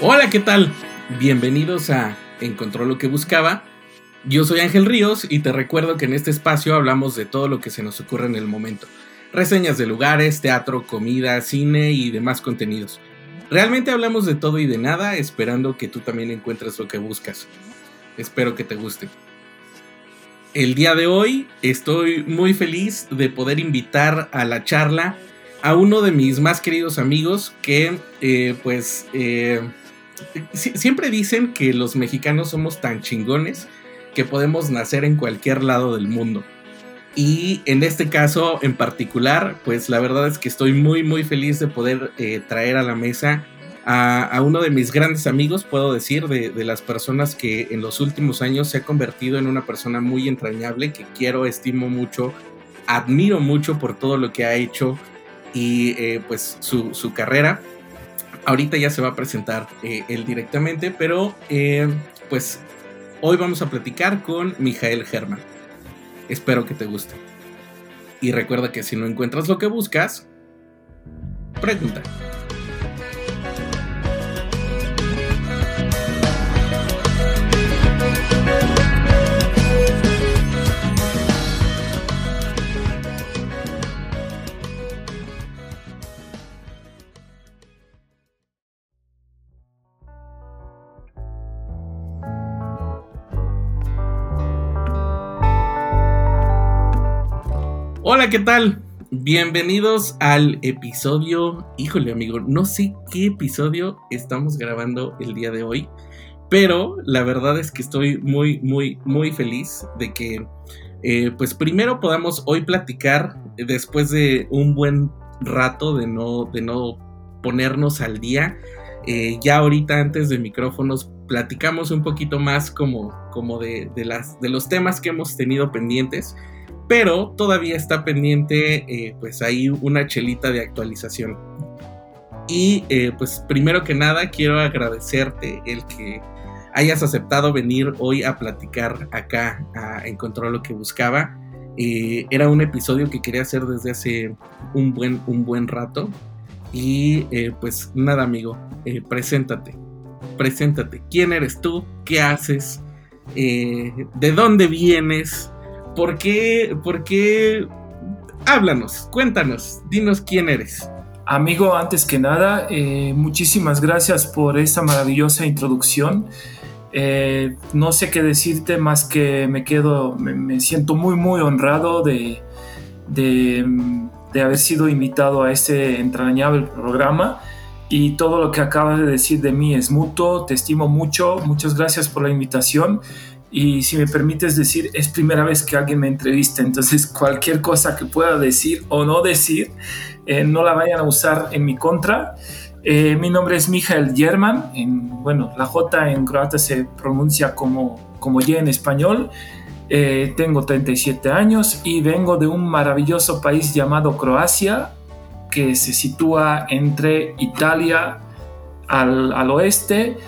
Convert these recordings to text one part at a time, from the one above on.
Hola, ¿qué tal? Bienvenidos a Encontró lo que buscaba. Yo soy Ángel Ríos y te recuerdo que en este espacio hablamos de todo lo que se nos ocurre en el momento. Reseñas de lugares, teatro, comida, cine y demás contenidos. Realmente hablamos de todo y de nada, esperando que tú también encuentres lo que buscas. Espero que te guste. El día de hoy estoy muy feliz de poder invitar a la charla a uno de mis más queridos amigos que eh, pues eh, siempre dicen que los mexicanos somos tan chingones que podemos nacer en cualquier lado del mundo. Y en este caso en particular, pues la verdad es que estoy muy muy feliz de poder eh, traer a la mesa a, uno de mis grandes amigos, puedo decir, de, las personas que en los últimos años se ha convertido en una persona muy entrañable, que quiero, estimo mucho, admiro mucho por todo lo que ha hecho y eh, pues su, su carrera. Ahorita ya se va a presentar eh, él directamente, pero eh, pues hoy vamos a platicar con Mijael Germán. Espero que te guste. Y recuerda que si no encuentras lo que buscas, pregunta. Hola, ¿qué tal? Bienvenidos al episodio, híjole amigo, no sé qué episodio estamos grabando el día de hoy, pero la verdad es que estoy muy, muy, muy feliz de que, eh, pues primero podamos hoy platicar después de un buen rato de no, de no ponernos al día. Eh, ya ahorita antes de micrófonos platicamos un poquito más como, como de, las, de los temas que hemos tenido pendientes pero todavía está pendiente eh, pues ahí una chelita de actualización. Y eh, pues primero que nada quiero agradecerte el que hayas aceptado venir hoy a platicar acá a encontrar lo que buscaba. Eh, era un episodio que quería hacer desde hace un buen, un buen rato. Y pues nada amigo, preséntate, preséntate. ¿Quién eres tú? ¿Qué haces? ¿De dónde vienes? ¿Por qué? ¿Por qué? Háblanos, cuéntanos, dinos quién eres. Amigo, antes que nada, eh, muchísimas gracias por esa maravillosa introducción. Eh, no sé qué decirte más que me quedo, me, siento muy, muy honrado de, de, de, haber sido invitado a este entrañable programa y todo lo que acabas de decir de mí es mutuo, te estimo mucho, muchas gracias por la invitación y si me permites decir, es primera vez que alguien me entrevista, entonces cualquier cosa que pueda decir o no decir, eh, no la vayan a usar en mi contra. Eh, mi nombre es Mijael German, en, bueno, la J en croata se pronuncia como, como Y en español. Eh, tengo 37 años y vengo de un maravilloso país llamado Croacia, que se sitúa entre Italia al, al oeste,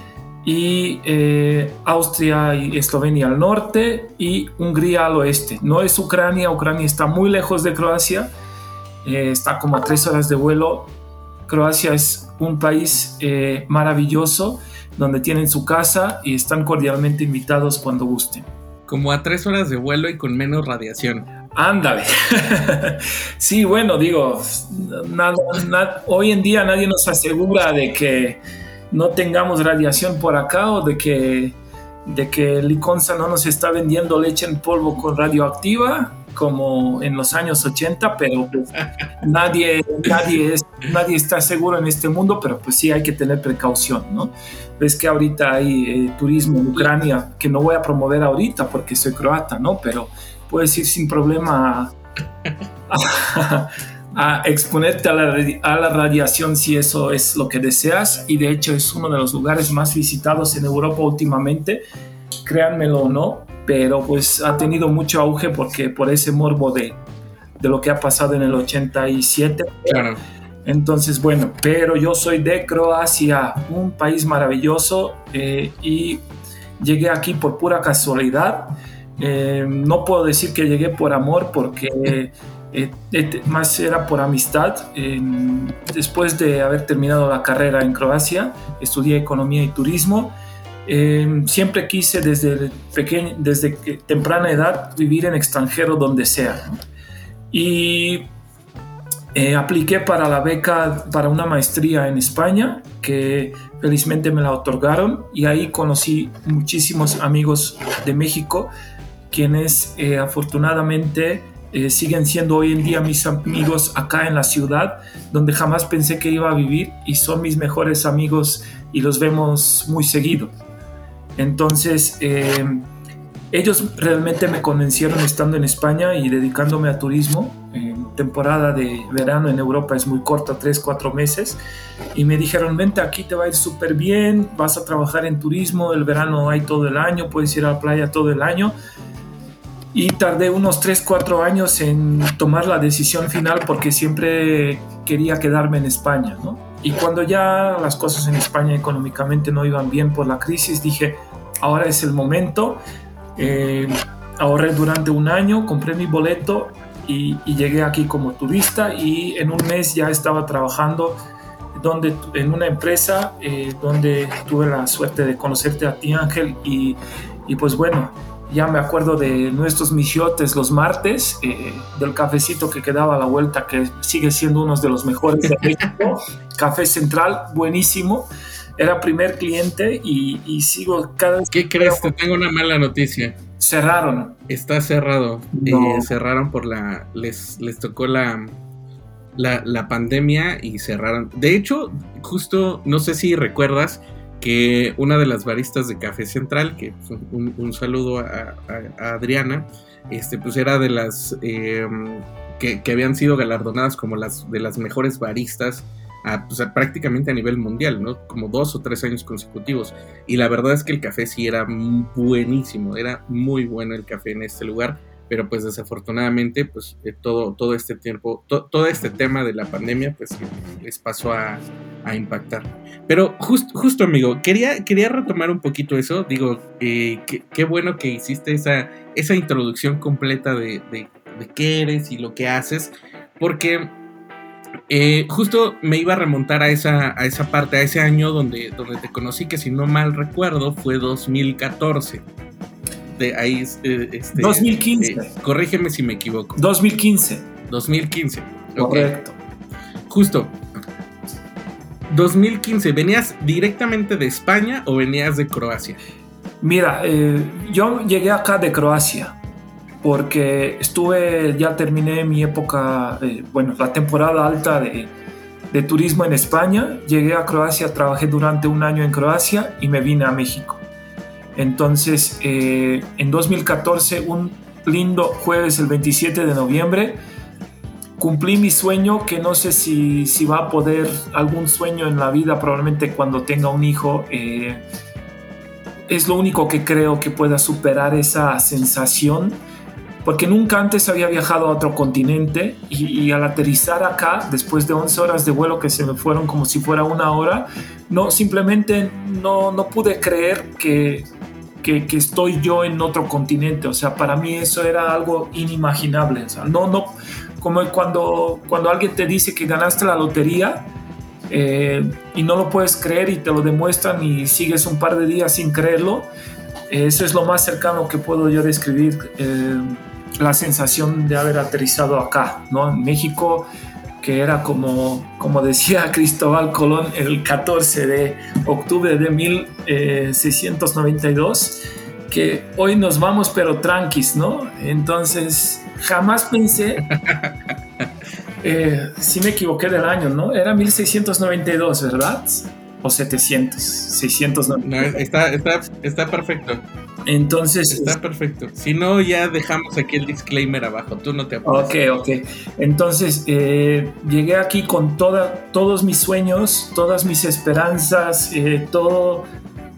y eh, Austria y Eslovenia al norte y Hungría al oeste. No es Ucrania, Ucrania está muy lejos de Croacia, eh, está como a tres horas de vuelo. Croacia es un país eh, maravilloso donde tienen su casa y están cordialmente invitados cuando gusten. Como a tres horas de vuelo y con menos radiación. Ándale. sí, bueno, digo, hoy en día nadie nos asegura de que no tengamos radiación por acá o de que, de que Liconza no nos está vendiendo leche en polvo con radioactiva como en los años 80, pero pues, nadie, nadie, es, nadie está seguro en este mundo, pero pues sí hay que tener precaución, ¿no? Ves que ahorita hay eh, turismo en Ucrania, que no voy a promover ahorita porque soy croata, ¿no? Pero puedes ir sin problema a exponerte a la, radiación si eso es lo que deseas y de hecho es uno de los lugares más visitados en Europa últimamente, créanmelo o no, pero pues ha tenido mucho auge porque por ese morbo de, de lo que ha pasado en el 87. Claro. Entonces, bueno, pero yo soy de Croacia, un país maravilloso eh, y llegué aquí por pura casualidad. Eh, no puedo decir que llegué por amor porque eh, más era por amistad. después de haber terminado la carrera en Croacia, estudié economía y turismo. siempre quise desde, pequeño, desde temprana edad vivir en extranjero donde sea. Y eh, apliqué para la beca para una maestría en España, que felizmente me la otorgaron, y ahí conocí muchísimos amigos de México, quienes eh, afortunadamente eh, siguen siendo hoy en día mis amigos acá en la ciudad, donde jamás pensé que iba a vivir, y son mis mejores amigos y los vemos muy seguido. Entonces, ellos realmente me convencieron estando en España y dedicándome a turismo temporada de verano en Europa es muy corta, 3, 4 meses, y me dijeron, vente aquí, te va a ir súper bien, vas a trabajar en turismo, el verano hay todo el año, puedes ir a la playa todo el año. Y tardé unos 3, 4 años en tomar la decisión final porque siempre quería quedarme en España, ¿no? Y cuando ya las cosas en España económicamente no iban bien por la crisis, dije, ahora es el momento. Eh, ahorré durante un año, compré mi boleto y, llegué aquí como turista y en un mes ya estaba trabajando donde, en una empresa eh, donde tuve la suerte de conocerte a ti Ángel y, y, pues bueno, ya me acuerdo de nuestros misiotes los martes, eh, del cafecito que quedaba a la vuelta, que sigue siendo uno de los mejores de México, Café Central, buenísimo. Era primer cliente y, y sigo cada vez... ¿Qué crees? Te tengo una mala noticia. Cerraron. Está cerrado. Eh, cerraron por la. Les, les tocó la, la, pandemia y cerraron. De hecho, justo, no sé si recuerdas que una de las baristas de Café Central, que un, saludo a, Adriana, este, pues era de las em, que, habían sido galardonadas como las de las mejores baristas pues, prácticamente a nivel mundial, ¿no? Como dos o tres años consecutivos. Y la verdad es que el café sí era buenísimo, era muy bueno el café en este lugar, pero pues desafortunadamente, pues eh, todo, todo este tiempo, todo este tema de la pandemia, pues les pasó a, impactar. Pero justo amigo, quería, quería retomar un poquito eso, digo, eh, qué bueno que hiciste esa, esa introducción completa de, de, de qué eres y lo que haces, porque eh, justo me iba a remontar a esa, a esa parte, a ese año donde, donde te conocí, que si no mal recuerdo fue 2014. De ahí, eh, este, 2015. Eh, corrígeme si me equivoco. 2015. 2015. Correcto. Justo. 2015, ¿venías directamente de España o venías de Croacia? Mira, yo llegué acá de Croacia porque estuve, ya terminé mi época, eh, bueno, la temporada alta de, de, turismo en España, llegué a Croacia, trabajé durante un año en Croacia y me vine a México. Entonces, eh, en 2014, un lindo jueves, el 27 de noviembre, cumplí mi sueño, que no sé si, si va a poder, algún sueño en la vida, probablemente cuando tenga un hijo. Eh, es lo único que creo que pueda superar esa sensación porque nunca antes había viajado a otro continente y, al aterrizar acá, después de 11 horas de vuelo que se me fueron como si fuera una hora, no, simplemente no, no pude creer que, que, estoy yo en otro continente. O sea, para mí eso era algo inimaginable. O sea, no, no, como cuando, cuando alguien te dice que ganaste la lotería eh, y no lo puedes creer y te lo demuestran y sigues un par de días sin creerlo. Eso es lo más cercano que puedo yo describir. Eh, la sensación de haber aterrizado acá, ¿no? En México, que era como, como decía Cristóbal Colón el 14 de octubre de 1692, que hoy nos vamos pero tranquis, ¿no? Entonces, jamás pensé, eh, si me equivoqué del año, ¿no? Era 1692, ¿verdad? O 700, 692. está, está, está perfecto. Entonces. Está perfecto. Si no, ya dejamos aquí el disclaimer abajo. Tú no te apures. Ok, ok. Entonces, eh, llegué aquí con toda, todos mis sueños, todas mis esperanzas, eh, todo,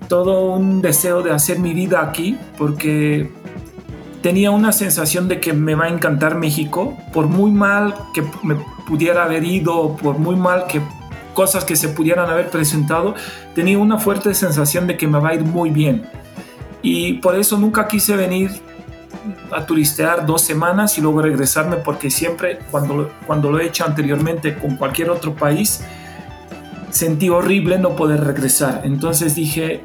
todo un deseo de hacer mi vida aquí, porque tenía una sensación de que me va a encantar México, por muy mal que me pudiera haber ido, por muy mal que cosas que se pudieran haber presentado, tenía una fuerte sensación de que me va a ir muy bien y por eso nunca quise venir a turistear dos semanas y luego regresarme porque siempre cuando, cuando lo he hecho anteriormente con cualquier otro país, sentí horrible no poder regresar. Entonces dije,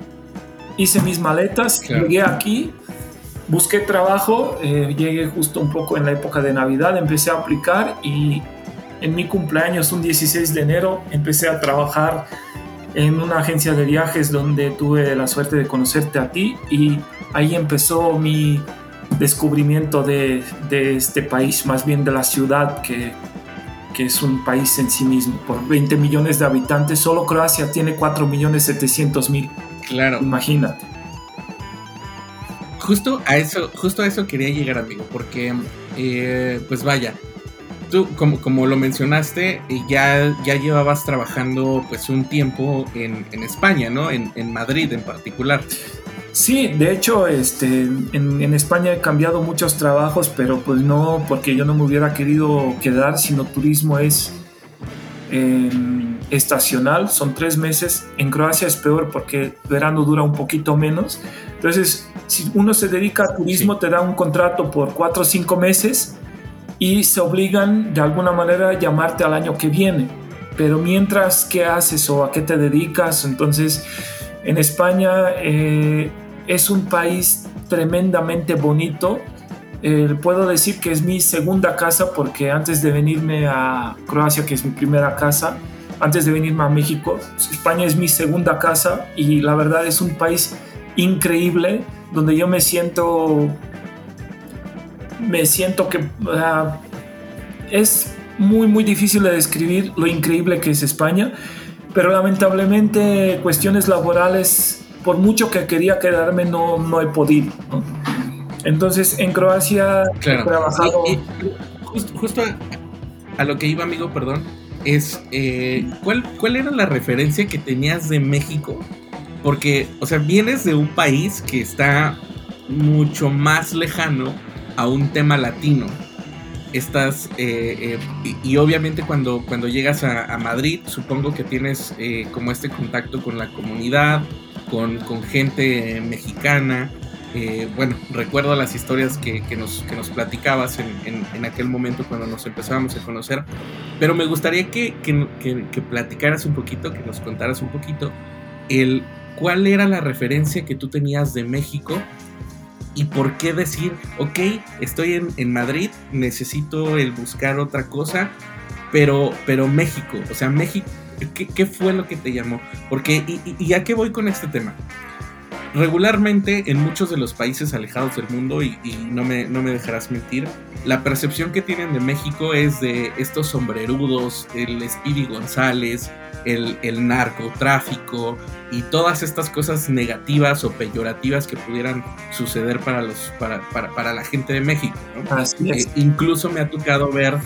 hice mis maletas, llegué aquí, busqué trabajo, eh, llegué justo un poco en la época de Navidad, empecé a aplicar y en mi cumpleaños, un 16 de enero, empecé a trabajar en una agencia de viajes donde tuve la suerte de conocerte a ti y ahí empezó mi descubrimiento de, este país, más bien de la ciudad que, que, es un país en sí mismo. Por 20 millones de habitantes, solo Croacia tiene 4 millones 700 mil. Claro. Imagínate. Justo a eso, justo a eso quería llegar, amigo, porque, eh, pues vaya, tú, como, como lo mencionaste, eh, ya, ya llevabas trabajando pues un tiempo en, España, ¿no? En, Madrid en particular. Sí, de hecho, este, en, España he cambiado muchos trabajos, pero pues no porque yo no me hubiera querido quedar, sino turismo es em, estacional, son tres meses. En Croacia es peor porque el verano dura un poquito menos. Entonces, si uno se dedica a turismo, te da un contrato por cuatro o cinco meses y se obligan de alguna manera a llamarte al año que viene. Pero mientras, ¿qué haces o a qué te dedicas? Entonces, en España eh, es un país tremendamente bonito. Eh, puedo decir que es mi segunda casa porque antes de venirme a Croacia, que es mi primera casa, antes de venirme a México, España es mi segunda casa y la verdad es un país increíble donde yo me siento me siento que es muy, muy difícil de describir lo increíble que es España, pero lamentablemente cuestiones laborales, por mucho que quería quedarme, no, no he podido. Entonces, en Croacia he trabajado... justo, a, lo que iba, amigo, perdón, es eh, ¿cuál, ¿cuál era la referencia que tenías de México? Porque, o sea, vienes de un país que está mucho más lejano a un tema latino. Estás, eh, eh, y, obviamente cuando, cuando llegas a, Madrid, supongo que tienes eh, como este contacto con la comunidad, con, gente mexicana. bueno, recuerdo las historias que, nos, que nos, platicabas en, aquel momento cuando nos empezábamos a conocer, pero me gustaría que, que, platicaras un poquito, que nos contaras un poquito el cuál era la referencia que tú tenías de México y por qué decir, ok, estoy en, Madrid, necesito el buscar otra cosa, pero, pero México, o sea, México, ¿qué, fue lo que te llamó? Porque, y, a qué voy con este tema? Regularmente en muchos de los países alejados del mundo, y, no, me, no me dejarás mentir, la percepción que tienen de México es de estos sombrerudos, el Speedy González, el, narcotráfico y todas estas cosas negativas o peyorativas que pudieran suceder para, los, para, la gente de México. Eh, incluso me ha tocado ver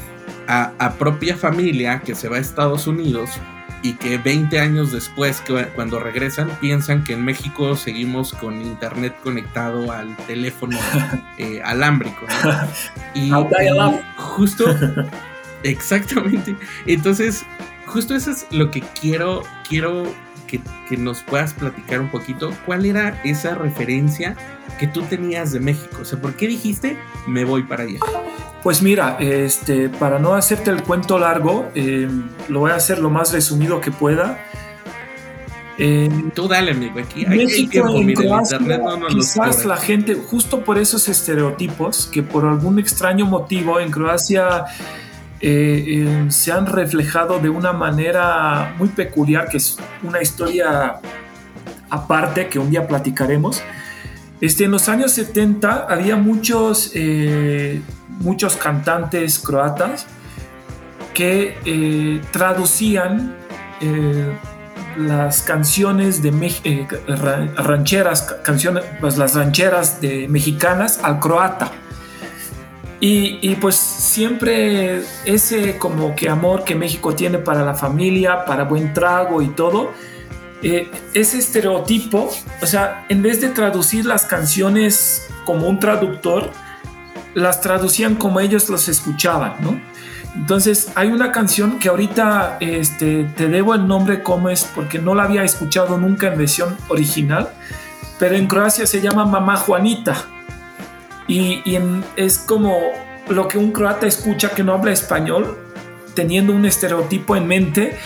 a, propia familia que se va a Estados Unidos y que 20 años después, que cuando regresan, piensan que en México seguimos con internet conectado al teléfono eh, alámbrico. Y, y justo, exactamente. Entonces, justo eso es lo que quiero, quiero que, nos puedas platicar un poquito. ¿Cuál era esa referencia que tú tenías de México? O sea, ¿por qué dijiste me voy para allá? Pues mira, este, para no hacerte el cuento largo, eh, lo voy a hacer lo más resumido que pueda. Tú dale, amigo, aquí hay, México, en internet no quizás la gente, justo por esos estereotipos, que por algún extraño motivo en Croacia eh, eh, se han reflejado de una manera muy peculiar, que es una historia aparte que un día platicaremos. Este, en los años 70 había muchos, eh, muchos cantantes croatas que traducían las canciones de rancheras, canciones, pues las rancheras de mexicanas al croata. Y, pues siempre ese como que amor que México tiene para la familia, para buen trago y todo, eh, ese estereotipo, o sea, en vez de traducir las canciones como un traductor, las traducían como ellos los escuchaban, ¿no? Entonces hay una canción que ahorita este, te debo el nombre cómo es porque no la había escuchado nunca en versión original, pero en Croacia se llama Mamá Juanita Y, es como lo que un croata escucha que no habla español, teniendo un estereotipo en mente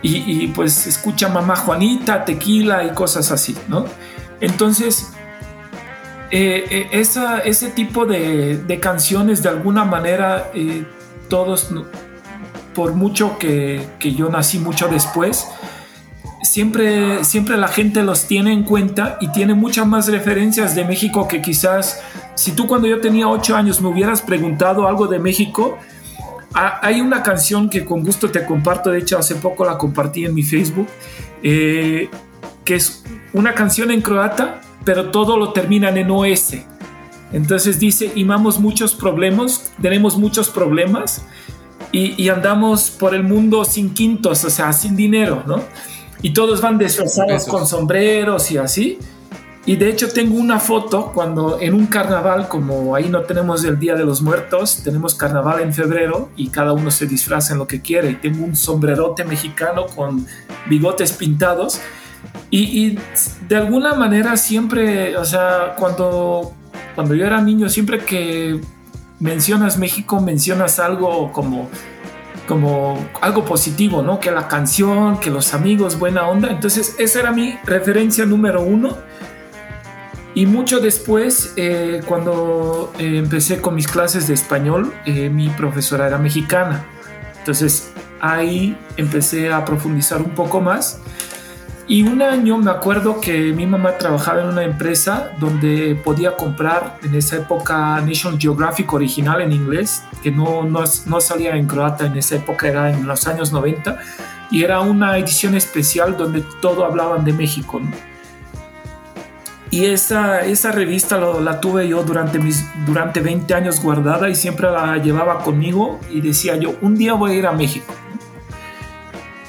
y, pues escucha mamá Juanita, tequila y cosas así, ¿no? Entonces, eh, eh, esa, ese tipo de, canciones de alguna manera eh, todos, por mucho que, que, yo nací mucho después, siempre, siempre la gente los tiene en cuenta y tiene muchas más referencias de México que quizás si tú cuando yo tenía ocho años me hubieras preguntado algo de México, hay una canción que con gusto te comparto, de hecho hace poco la compartí en mi Facebook, eh, que es una canción en croata, pero todo lo terminan en OS. Entonces dice, imamos muchos problemas, tenemos muchos problemas y, andamos por el mundo sin quintos, o sea, sin dinero, ¿no? Y todos van disfrazados con sombreros y así. Y de hecho tengo una foto cuando en un carnaval, como ahí no tenemos el Día de los Muertos, tenemos carnaval en febrero y cada uno se disfraza en lo que quiere. Y tengo un sombrerote mexicano con bigotes pintados. Y, de alguna manera siempre, o sea, cuando, cuando yo era niño, siempre que mencionas México, mencionas algo como como algo positivo, ¿no? Que la canción, que los amigos, buena onda. Entonces, esa era mi referencia número uno y mucho después, eh, cuando eh, empecé con mis clases de español, eh, mi profesora era mexicana. Entonces ahí empecé a profundizar un poco más. Y un año me acuerdo que mi mamá trabajaba en una empresa donde podía comprar en esa época National Geographic original en inglés, que no, no, salía en croata en esa época, era en los años 90, y era una edición especial donde todo hablaban de México. ¿no? Y esa, esa revista la tuve yo durante, mis, durante 20 años guardada y siempre la llevaba conmigo y decía yo, un día voy a ir a México.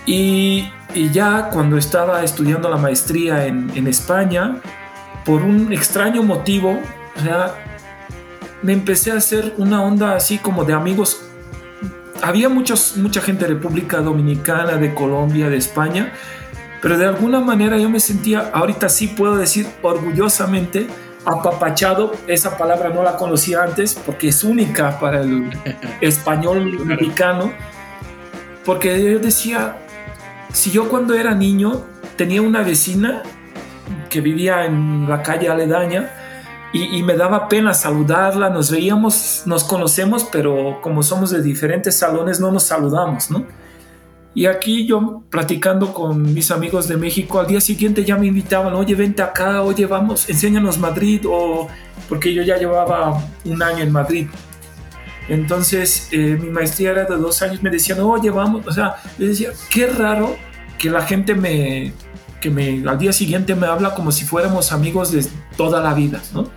Y, y ya cuando estaba estudiando la maestría en, en España, por un extraño motivo, me empecé a hacer una onda así como de amigos. Había muchos, mucha gente de República Dominicana, de Colombia, de España, pero de alguna manera yo me sentía, ahorita sí puedo decir orgullosamente, apapachado, esa palabra no la conocía antes porque es única para el español mexicano, porque yo decía, si yo cuando era niño tenía una vecina que vivía en la calle aledaña, y, y, me daba pena saludarla, nos veíamos, nos conocemos, pero como somos de diferentes salones no nos saludamos, ¿no? Y aquí yo platicando con mis amigos de México, al día siguiente ya me invitaban, oye, vente acá, oye, vamos, enséñanos Madrid, o porque yo ya llevaba un año en Madrid. Entonces, eh, mi maestría era de dos años, me decían, oye, vamos, o sea, yo decía, qué raro que la gente me, que me, al día siguiente me habla como si fuéramos amigos de toda la vida, ¿no?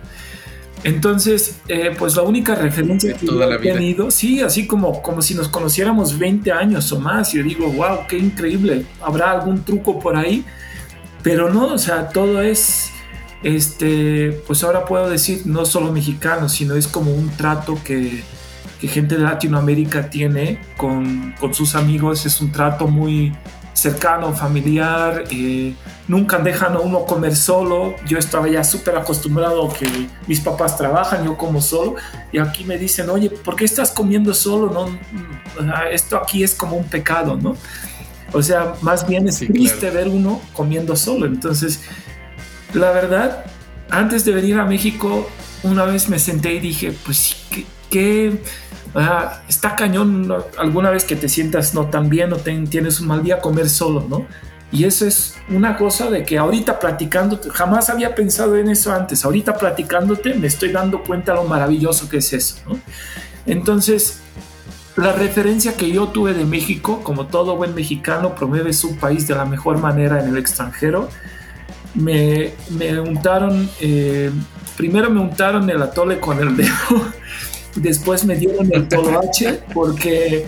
Entonces, eh, pues la única referencia que he tenido, sí, así como, como si nos conociéramos 20 años o más, yo digo, wow, qué increíble, habrá algún truco por ahí, pero no, o sea, todo es, este, pues ahora puedo decir, no solo mexicano, sino es como un trato que, que gente de Latinoamérica tiene con, con sus amigos, es un trato muy, cercano, familiar, eh, nunca dejan a uno comer solo. Yo estaba ya súper acostumbrado que mis papás trabajan, yo como solo, y aquí me dicen, oye, ¿por qué estás comiendo solo? No, esto aquí es como un pecado, ¿no? O sea, más bien es triste ver uno comiendo solo. Entonces, la verdad, antes de venir a México, una vez me senté y dije, pues, ¿qué, qué está cañón alguna vez que te sientas no tan bien o tienes un mal día comer solo, ¿no? Y eso es una cosa de que ahorita platicándote, jamás había pensado en eso antes, ahorita platicándote me estoy dando cuenta lo maravilloso que es eso, ¿no? Entonces, la referencia que yo tuve de México, como todo buen mexicano, promueve su país de la mejor manera en el extranjero. Me, me untaron, eh, primero me untaron el atole con el dedo Después me dieron el toloache porque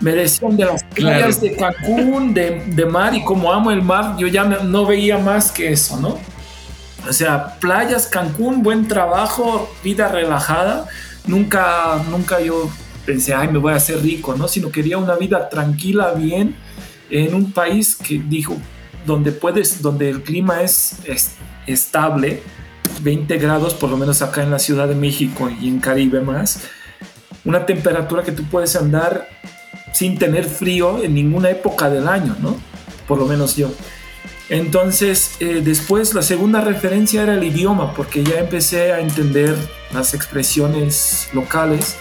me decían de las playas de Cancún, de, mar, y como amo el mar, yo ya no veía más que eso, ¿no? O sea, playas, Cancún, buen trabajo, vida relajada. Nunca, nunca yo pensé, ay, me voy a hacer rico, ¿no? Sino quería una vida tranquila, bien, en un país que dijo, donde puedes, donde el clima es, es estable, 20 grados, por lo menos acá en la Ciudad de México y en Caribe más. Una temperatura que tú puedes andar sin tener frío en ninguna época del año, ¿no? Por lo menos yo. Entonces, eh, después la segunda referencia era el idioma, porque ya empecé a entender las expresiones locales.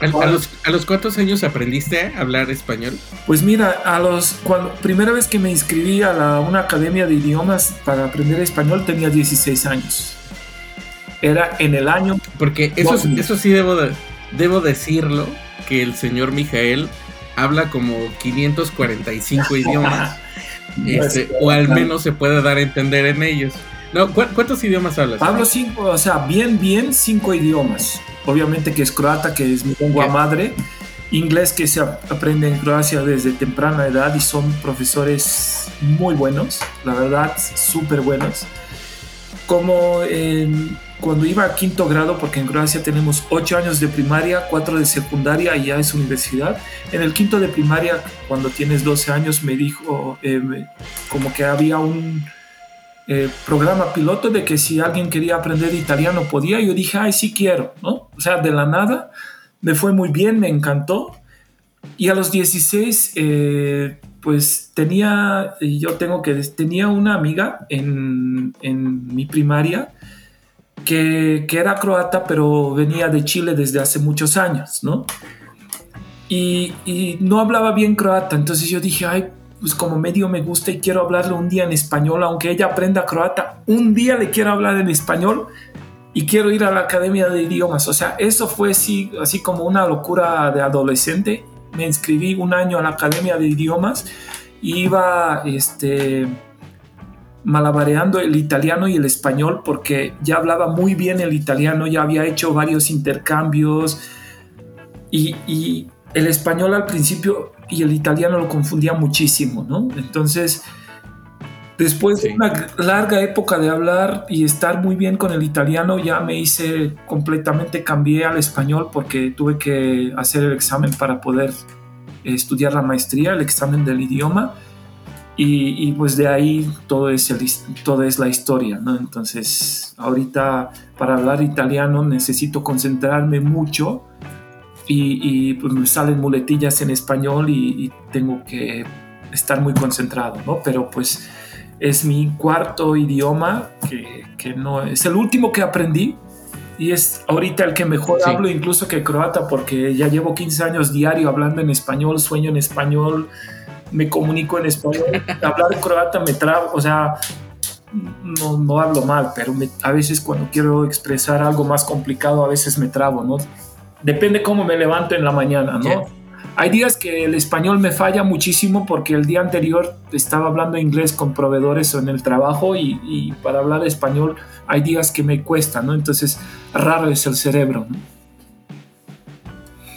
¿A, los, ¿A, los, cuántos años aprendiste a hablar español? Pues mira, a los cuando primera vez que me inscribí a la, una academia de idiomas para aprender español tenía 16 años. Era en el año. Porque eso, eso sí debo, debo decirlo, que el señor Mijael habla como 545 idiomas. Este, o al menos se puede dar a entender en ellos. No, ¿Cuántos idiomas hablas? Hablo cinco, o sea, bien, bien cinco idiomas. Obviamente que es croata, que es mi lengua madre. Inglés que se aprende en Croacia desde temprana edad y son profesores muy buenos, la verdad, súper buenos. Como cuando iba a quinto grado, porque en Croacia tenemos ocho años de primaria, cuatro de secundaria y ya es universidad. En el quinto de primaria, cuando tienes 12 años, me dijo eh, como que había un eh, programa piloto de que si alguien quería aprender italiano podía. Yo dije, ay, sí quiero, ¿no? O sea, de la nada, me fue muy bien, me encantó. Y a los 16, eh, pues tenía, yo tengo que, tenía una amiga en, en mi primaria que, que, era croata, pero venía de Chile desde hace muchos años, ¿no? Y, y, no hablaba bien croata, entonces yo dije, ay, pues como medio me gusta y quiero hablarle un día en español, aunque ella aprenda croata, un día le quiero hablar en español y quiero ir a la academia de idiomas. O sea, eso fue así, así como una locura de adolescente. Me inscribí un año a la academia de idiomas y iba, este malabareando el italiano y el español porque ya hablaba muy bien el italiano, ya había hecho varios intercambios y, y el español al principio y el italiano lo confundía muchísimo, ¿no? Entonces, después de una larga época de hablar y estar muy bien con el italiano, ya me hice completamente, cambié al español porque tuve que hacer el examen para poder estudiar la maestría, el examen del idioma. Y, pues de ahí todo es, el, todo es la historia, ¿no? Entonces, ahorita para hablar italiano necesito concentrarme mucho y, pues me salen muletillas en español y, tengo que estar muy concentrado, ¿no? Pero pues es mi cuarto idioma, que, que, no es el último que aprendí y es ahorita el que mejor hablo incluso que croata porque ya llevo 15 años diario hablando en español, sueño en español, me comunico en español, hablar croata me trabo, o sea, no, no hablo mal, pero a veces cuando quiero expresar algo más complicado a veces me trabo, ¿no? Depende cómo me levanto en la mañana, ¿no? Hay días que el español me falla muchísimo porque el día anterior estaba hablando inglés con proveedores en el trabajo y, para hablar español hay días que me cuesta, ¿no? Entonces, raro es el cerebro, ¿no?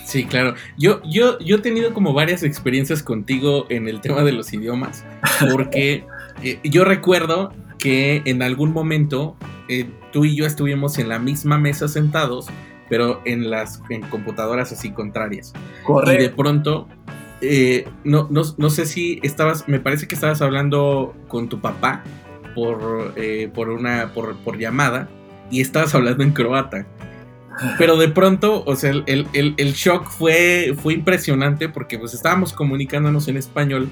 Sí, claro. Yo, yo, yo he tenido como varias experiencias contigo en el tema de los idiomas, porque eh, yo recuerdo que en algún momento eh, tú y yo estuvimos en la misma mesa sentados pero en las en computadoras así contrarias. Correcto. Y de pronto, eh, no, no, sé si estabas, me parece que estabas hablando con tu papá por, eh, por una, por, por, llamada y estabas hablando en croata. Pero de pronto, o sea, el, el, el, shock fue, fue impresionante porque pues estábamos comunicándonos en español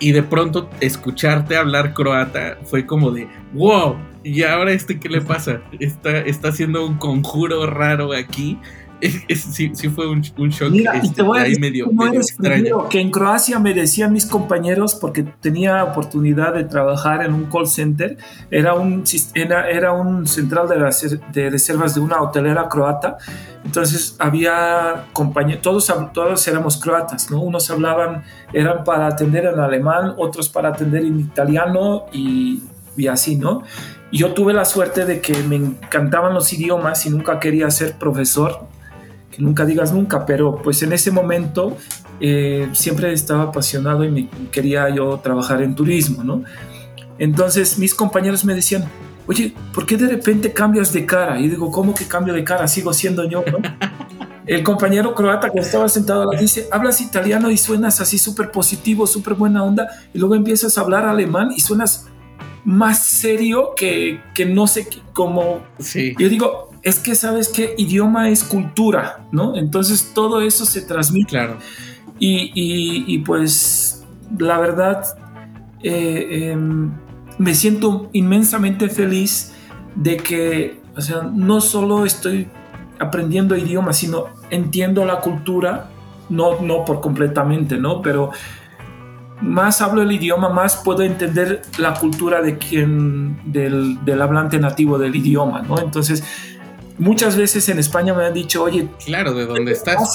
y de pronto escucharte hablar croata fue como de, wow, ¿y ahora este qué le pasa? Está, está haciendo un conjuro raro aquí. Sí, sí, fue un, un shock Mira, y te este, voy a decir medio, extraño. que en Croacia me decían mis compañeros, porque tenía oportunidad de trabajar en un call center, era un, era, era un central de, de reservas de una hotelera croata, entonces había compañeros, todos, todos éramos croatas, ¿no? Unos hablaban, eran para atender en alemán, otros para atender en italiano y, y así, ¿no? Yo tuve la suerte de que me encantaban los idiomas y nunca quería ser profesor, que nunca digas nunca, pero pues en ese momento eh, siempre estaba apasionado y me quería yo trabajar en turismo, ¿no? Entonces mis compañeros me decían, oye, ¿por qué de repente cambias de cara? Y digo, ¿cómo que cambio de cara? Sigo siendo yo, ¿no? El compañero croata que estaba sentado la dice, hablas italiano y suenas así súper positivo, súper buena onda, y luego empiezas a hablar alemán y suenas más serio que, que no sé cómo. Sí. Yo digo, es que sabes que idioma es cultura, ¿no? Entonces todo eso se transmite. Claro. Y, y, pues la verdad, eh, em, me siento inmensamente feliz de que, o sea, no solo estoy aprendiendo idioma, sino entiendo la cultura, no, no por completamente, ¿no? Pero más hablo el idioma, más puedo entender la cultura de quien, del, del hablante nativo del idioma, ¿no? Entonces, muchas veces en España me han dicho, oye, claro, ¿de dónde estás?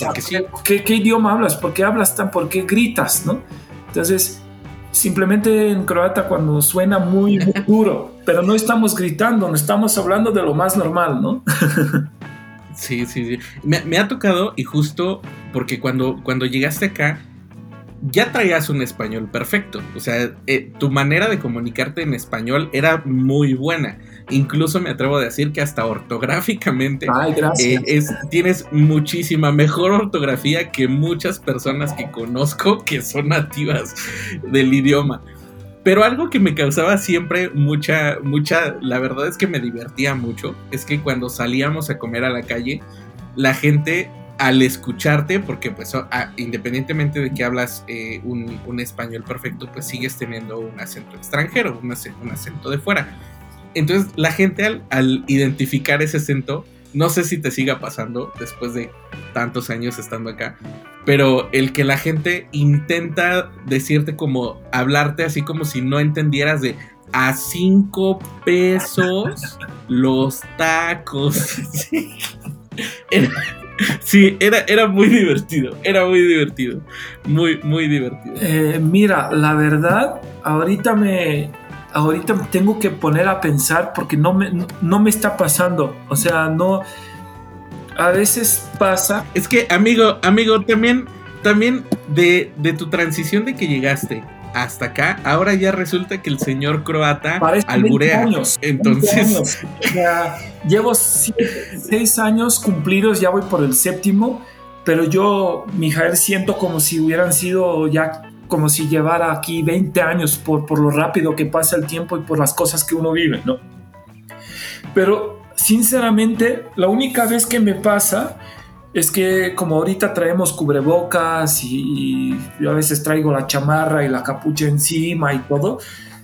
¿Qué, ¿Qué, idioma hablas? ¿Por qué hablas tan? ¿Por qué gritas? ¿no? Entonces, simplemente en croata cuando suena muy, duro, pero no estamos gritando, no estamos hablando de lo más normal, ¿no? sí, sí, sí. Me, me, ha tocado y justo porque cuando, cuando llegaste acá, ya traías un español perfecto. O sea, eh, tu manera de comunicarte en español era muy buena. Incluso me atrevo a decir que hasta ortográficamente eh, tienes muchísima mejor ortografía que muchas personas que conozco que son nativas del idioma. Pero algo que me causaba siempre mucha, mucha, la verdad es que me divertía mucho, es que cuando salíamos a comer a la calle, la gente al escucharte, porque pues independientemente de que hablas eh, un, español perfecto, pues sigues teniendo un acento extranjero, un acento, de fuera. Entonces la gente al, al, identificar ese acento, no sé si te siga pasando después de tantos años estando acá, pero el que la gente intenta decirte como, hablarte así como si no entendieras de a cinco pesos los tacos. Sí, era, era muy divertido, era muy divertido, muy, muy divertido. Eh, mira, la verdad, ahorita me, ahorita tengo que poner a pensar porque no me, no me está pasando, o sea, no, a veces pasa. Es que, amigo, amigo, también, también de, de tu transición de que llegaste hasta acá, ahora ya resulta que el señor croata alburea. Años, Entonces, llevo seis años cumplidos, ya voy por el séptimo, pero yo, Mijael, siento como si hubieran sido ya como si llevara aquí 20 años por, por lo rápido que pasa el tiempo y por las cosas que uno vive, ¿no? Pero sinceramente, la única vez que me pasa es que como ahorita traemos cubrebocas y, yo a veces traigo la chamarra y la capucha encima y todo,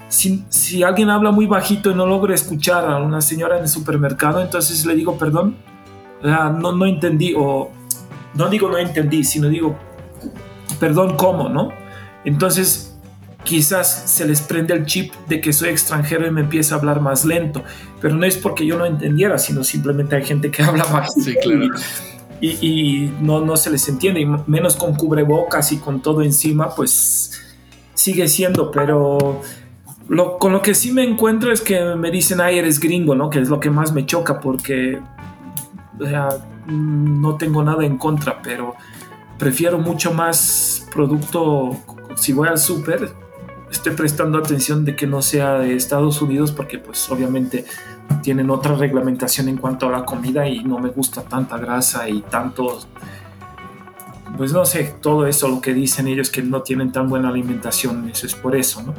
si, si, alguien habla muy bajito y no logro escuchar a una señora en el supermercado, entonces le digo, perdón, no, no entendí, o no digo no entendí, sino digo, perdón, ¿cómo? ¿No? Entonces, quizás se les prende el chip de que soy extranjero y me empieza a hablar más lento, pero no es porque yo no entendiera, sino simplemente hay gente que habla más. Sí, claro y, no, no se les entiende, y menos con cubrebocas y con todo encima, pues sigue siendo, pero lo, con lo que sí me encuentro es que me dicen, ay, eres gringo, ¿no? Que es lo que más me choca porque no tengo nada en contra, pero prefiero mucho más producto, si voy al súper, estoy prestando atención de que no sea de Estados Unidos porque pues obviamente tienen otra reglamentación en cuanto a la comida y no me gusta tanta grasa y tanto, pues no sé, todo eso lo que dicen ellos que no tienen tan buena alimentación, eso es por eso, ¿no?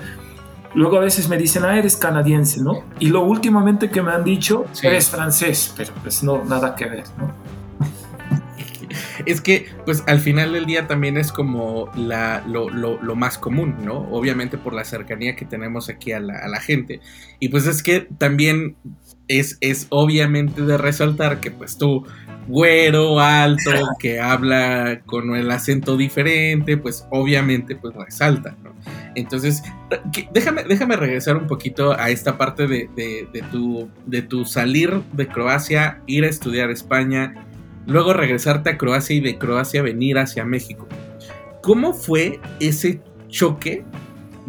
Luego a veces me dicen, ah, eres canadiense, ¿no? Y lo últimamente que me han dicho, eres francés, pero pues no, nada que ver, ¿no? Es que, pues al final del día también es como la, lo, lo, más común, ¿no? Obviamente por la cercanía que tenemos aquí a la, a la gente. Y pues es que también es, es obviamente de resaltar que pues tú, güero, alto, que habla con el acento diferente, pues obviamente pues resalta, ¿no? Entonces, déjame, déjame regresar un poquito a esta parte de, de, de, tu, de tu salir de Croacia, ir a estudiar España, luego regresarte a Croacia y de Croacia venir hacia México. ¿Cómo fue ese choque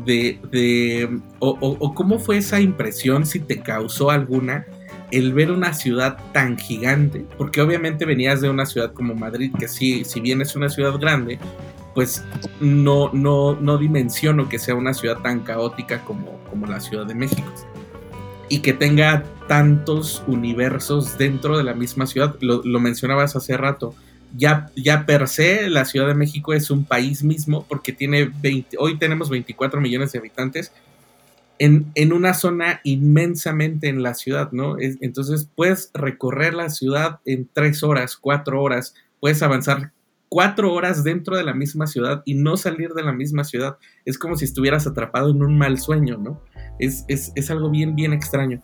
de, de o, cómo fue esa impresión, si te causó alguna, el ver una ciudad tan gigante? Porque obviamente venías de una ciudad como Madrid, que sí, si bien es una ciudad grande, pues no, no, no dimensiono que sea una ciudad tan caótica como, como la Ciudad de México y que tenga tantos universos dentro de la misma ciudad. Lo, mencionabas hace rato. Ya, ya per se la Ciudad de México es un país mismo porque tiene 20, hoy tenemos 24 millones de habitantes en, en, una zona inmensamente en la ciudad, ¿no? entonces puedes recorrer la ciudad en tres horas, cuatro horas, puedes avanzar cuatro horas dentro de la misma ciudad y no salir de la misma ciudad. Es como si estuvieras atrapado en un mal sueño, ¿no? Es, es, es algo bien, bien extraño.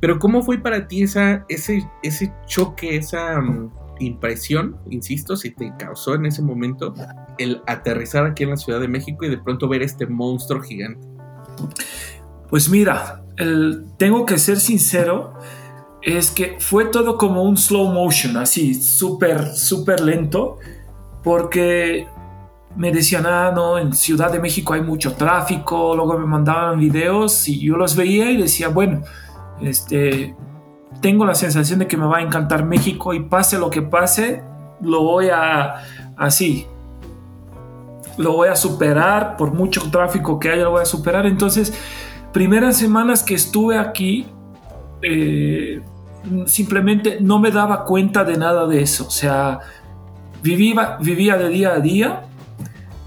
Pero ¿cómo fue para ti esa, ese, ese choque, esa mm, impresión, insisto, si te causó en ese momento el aterrizar aquí en la Ciudad de México y de pronto ver este monstruo gigante? Pues mira, tengo que ser sincero, es que fue todo como un slow motion, así, súper, súper lento, porque me decían, ah, no, en Ciudad de México hay mucho tráfico, luego me mandaban videos y yo los veía y decía, bueno, este, tengo la sensación de que me va a encantar México y pase lo que pase, lo voy a así, lo voy a superar, por mucho tráfico que haya, lo voy a superar. Entonces, primeras semanas que estuve aquí, eh, simplemente no me daba cuenta de nada de eso. O sea, vivía, vivía de día a día.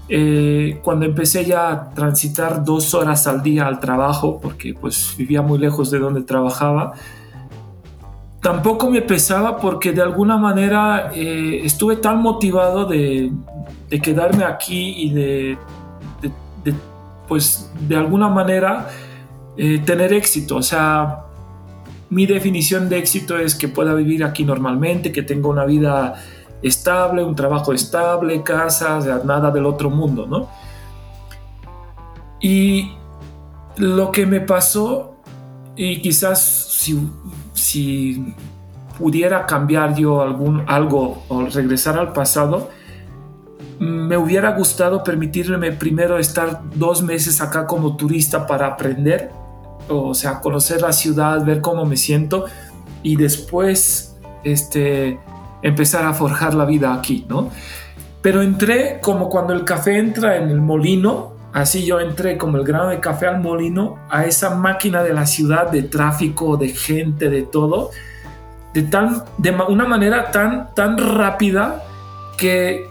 Eh, cuando empecé ya a transitar dos horas al día al trabajo, porque pues vivía muy lejos de donde trabajaba, tampoco me pesaba porque de alguna manera eh, estuve tan motivado de, quedarme aquí y de, pues de alguna manera eh, tener éxito. O sea, mi definición de éxito es que pueda vivir aquí normalmente, que tenga una vida estable, un trabajo estable, casa, nada del otro mundo, ¿no? Y lo que me pasó, y quizás si, si pudiera cambiar yo algún, algo o regresar al pasado, me hubiera gustado permitirme primero estar dos meses acá como turista para aprender, o sea, conocer la ciudad, ver cómo me siento y después este, empezar a forjar la vida aquí, ¿no? Pero entré como cuando el café entra en el molino, así yo entré como el grano de café al molino, a esa máquina de la ciudad, de tráfico, de gente, de todo, de, tan, de una manera tan, tan rápida que,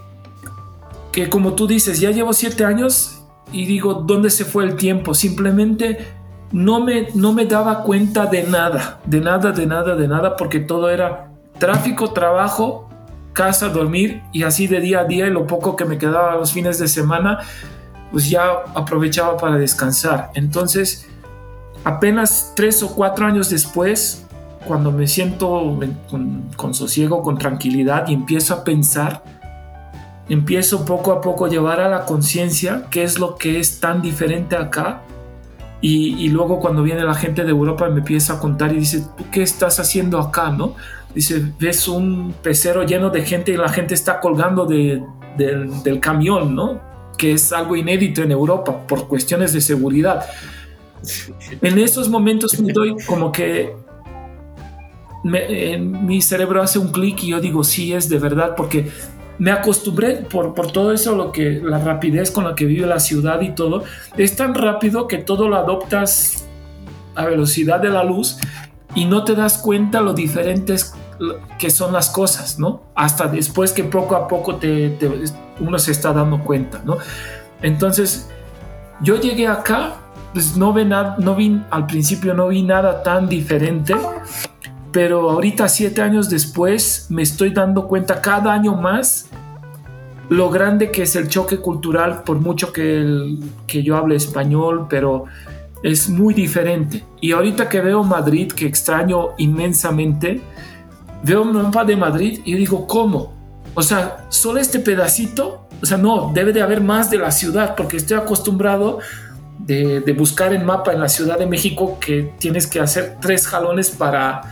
que como tú dices, ya llevo siete años y digo, ¿dónde se fue el tiempo? Simplemente no me, no me daba cuenta de nada, de nada, de nada, de nada, porque todo era tráfico, trabajo, casa, dormir y así de día a día y lo poco que me quedaba los fines de semana, pues ya aprovechaba para descansar. Entonces, apenas tres o cuatro años después, cuando me siento con, con sosiego, con tranquilidad y empiezo a pensar, empiezo poco a poco a llevar a la conciencia qué es lo que es tan diferente acá. Y, y, luego cuando viene la gente de Europa me empieza a contar y dice, ¿tú qué estás haciendo acá? ¿no? Dice, ves un pecero lleno de gente y la gente está colgando de, del camión, ¿no? Que es algo inédito en Europa por cuestiones de seguridad. En esos momentos me doy como que en mi cerebro hace un clic y yo digo, sí, es de verdad, porque me acostumbré por, por, todo eso, lo que, la rapidez con la que vive la ciudad y todo, es tan rápido que todo lo adoptas a velocidad de la luz y no te das cuenta lo diferentes que son las cosas, ¿no? Hasta después que poco a poco te, uno se está dando cuenta, ¿no? Entonces, yo llegué acá, pues no, ve nada, no vi, al principio no vi nada tan diferente, pero ahorita, siete años después, me estoy dando cuenta cada año más lo grande que es el choque cultural, por mucho que, que yo hable español, pero es muy diferente. Y ahorita que veo Madrid, que extraño inmensamente, veo un mapa de Madrid y digo, ¿cómo? O sea, solo este pedacito, o sea, no, debe de haber más de la ciudad, porque estoy acostumbrado de, buscar en mapa en la Ciudad de México que tienes que hacer tres jalones para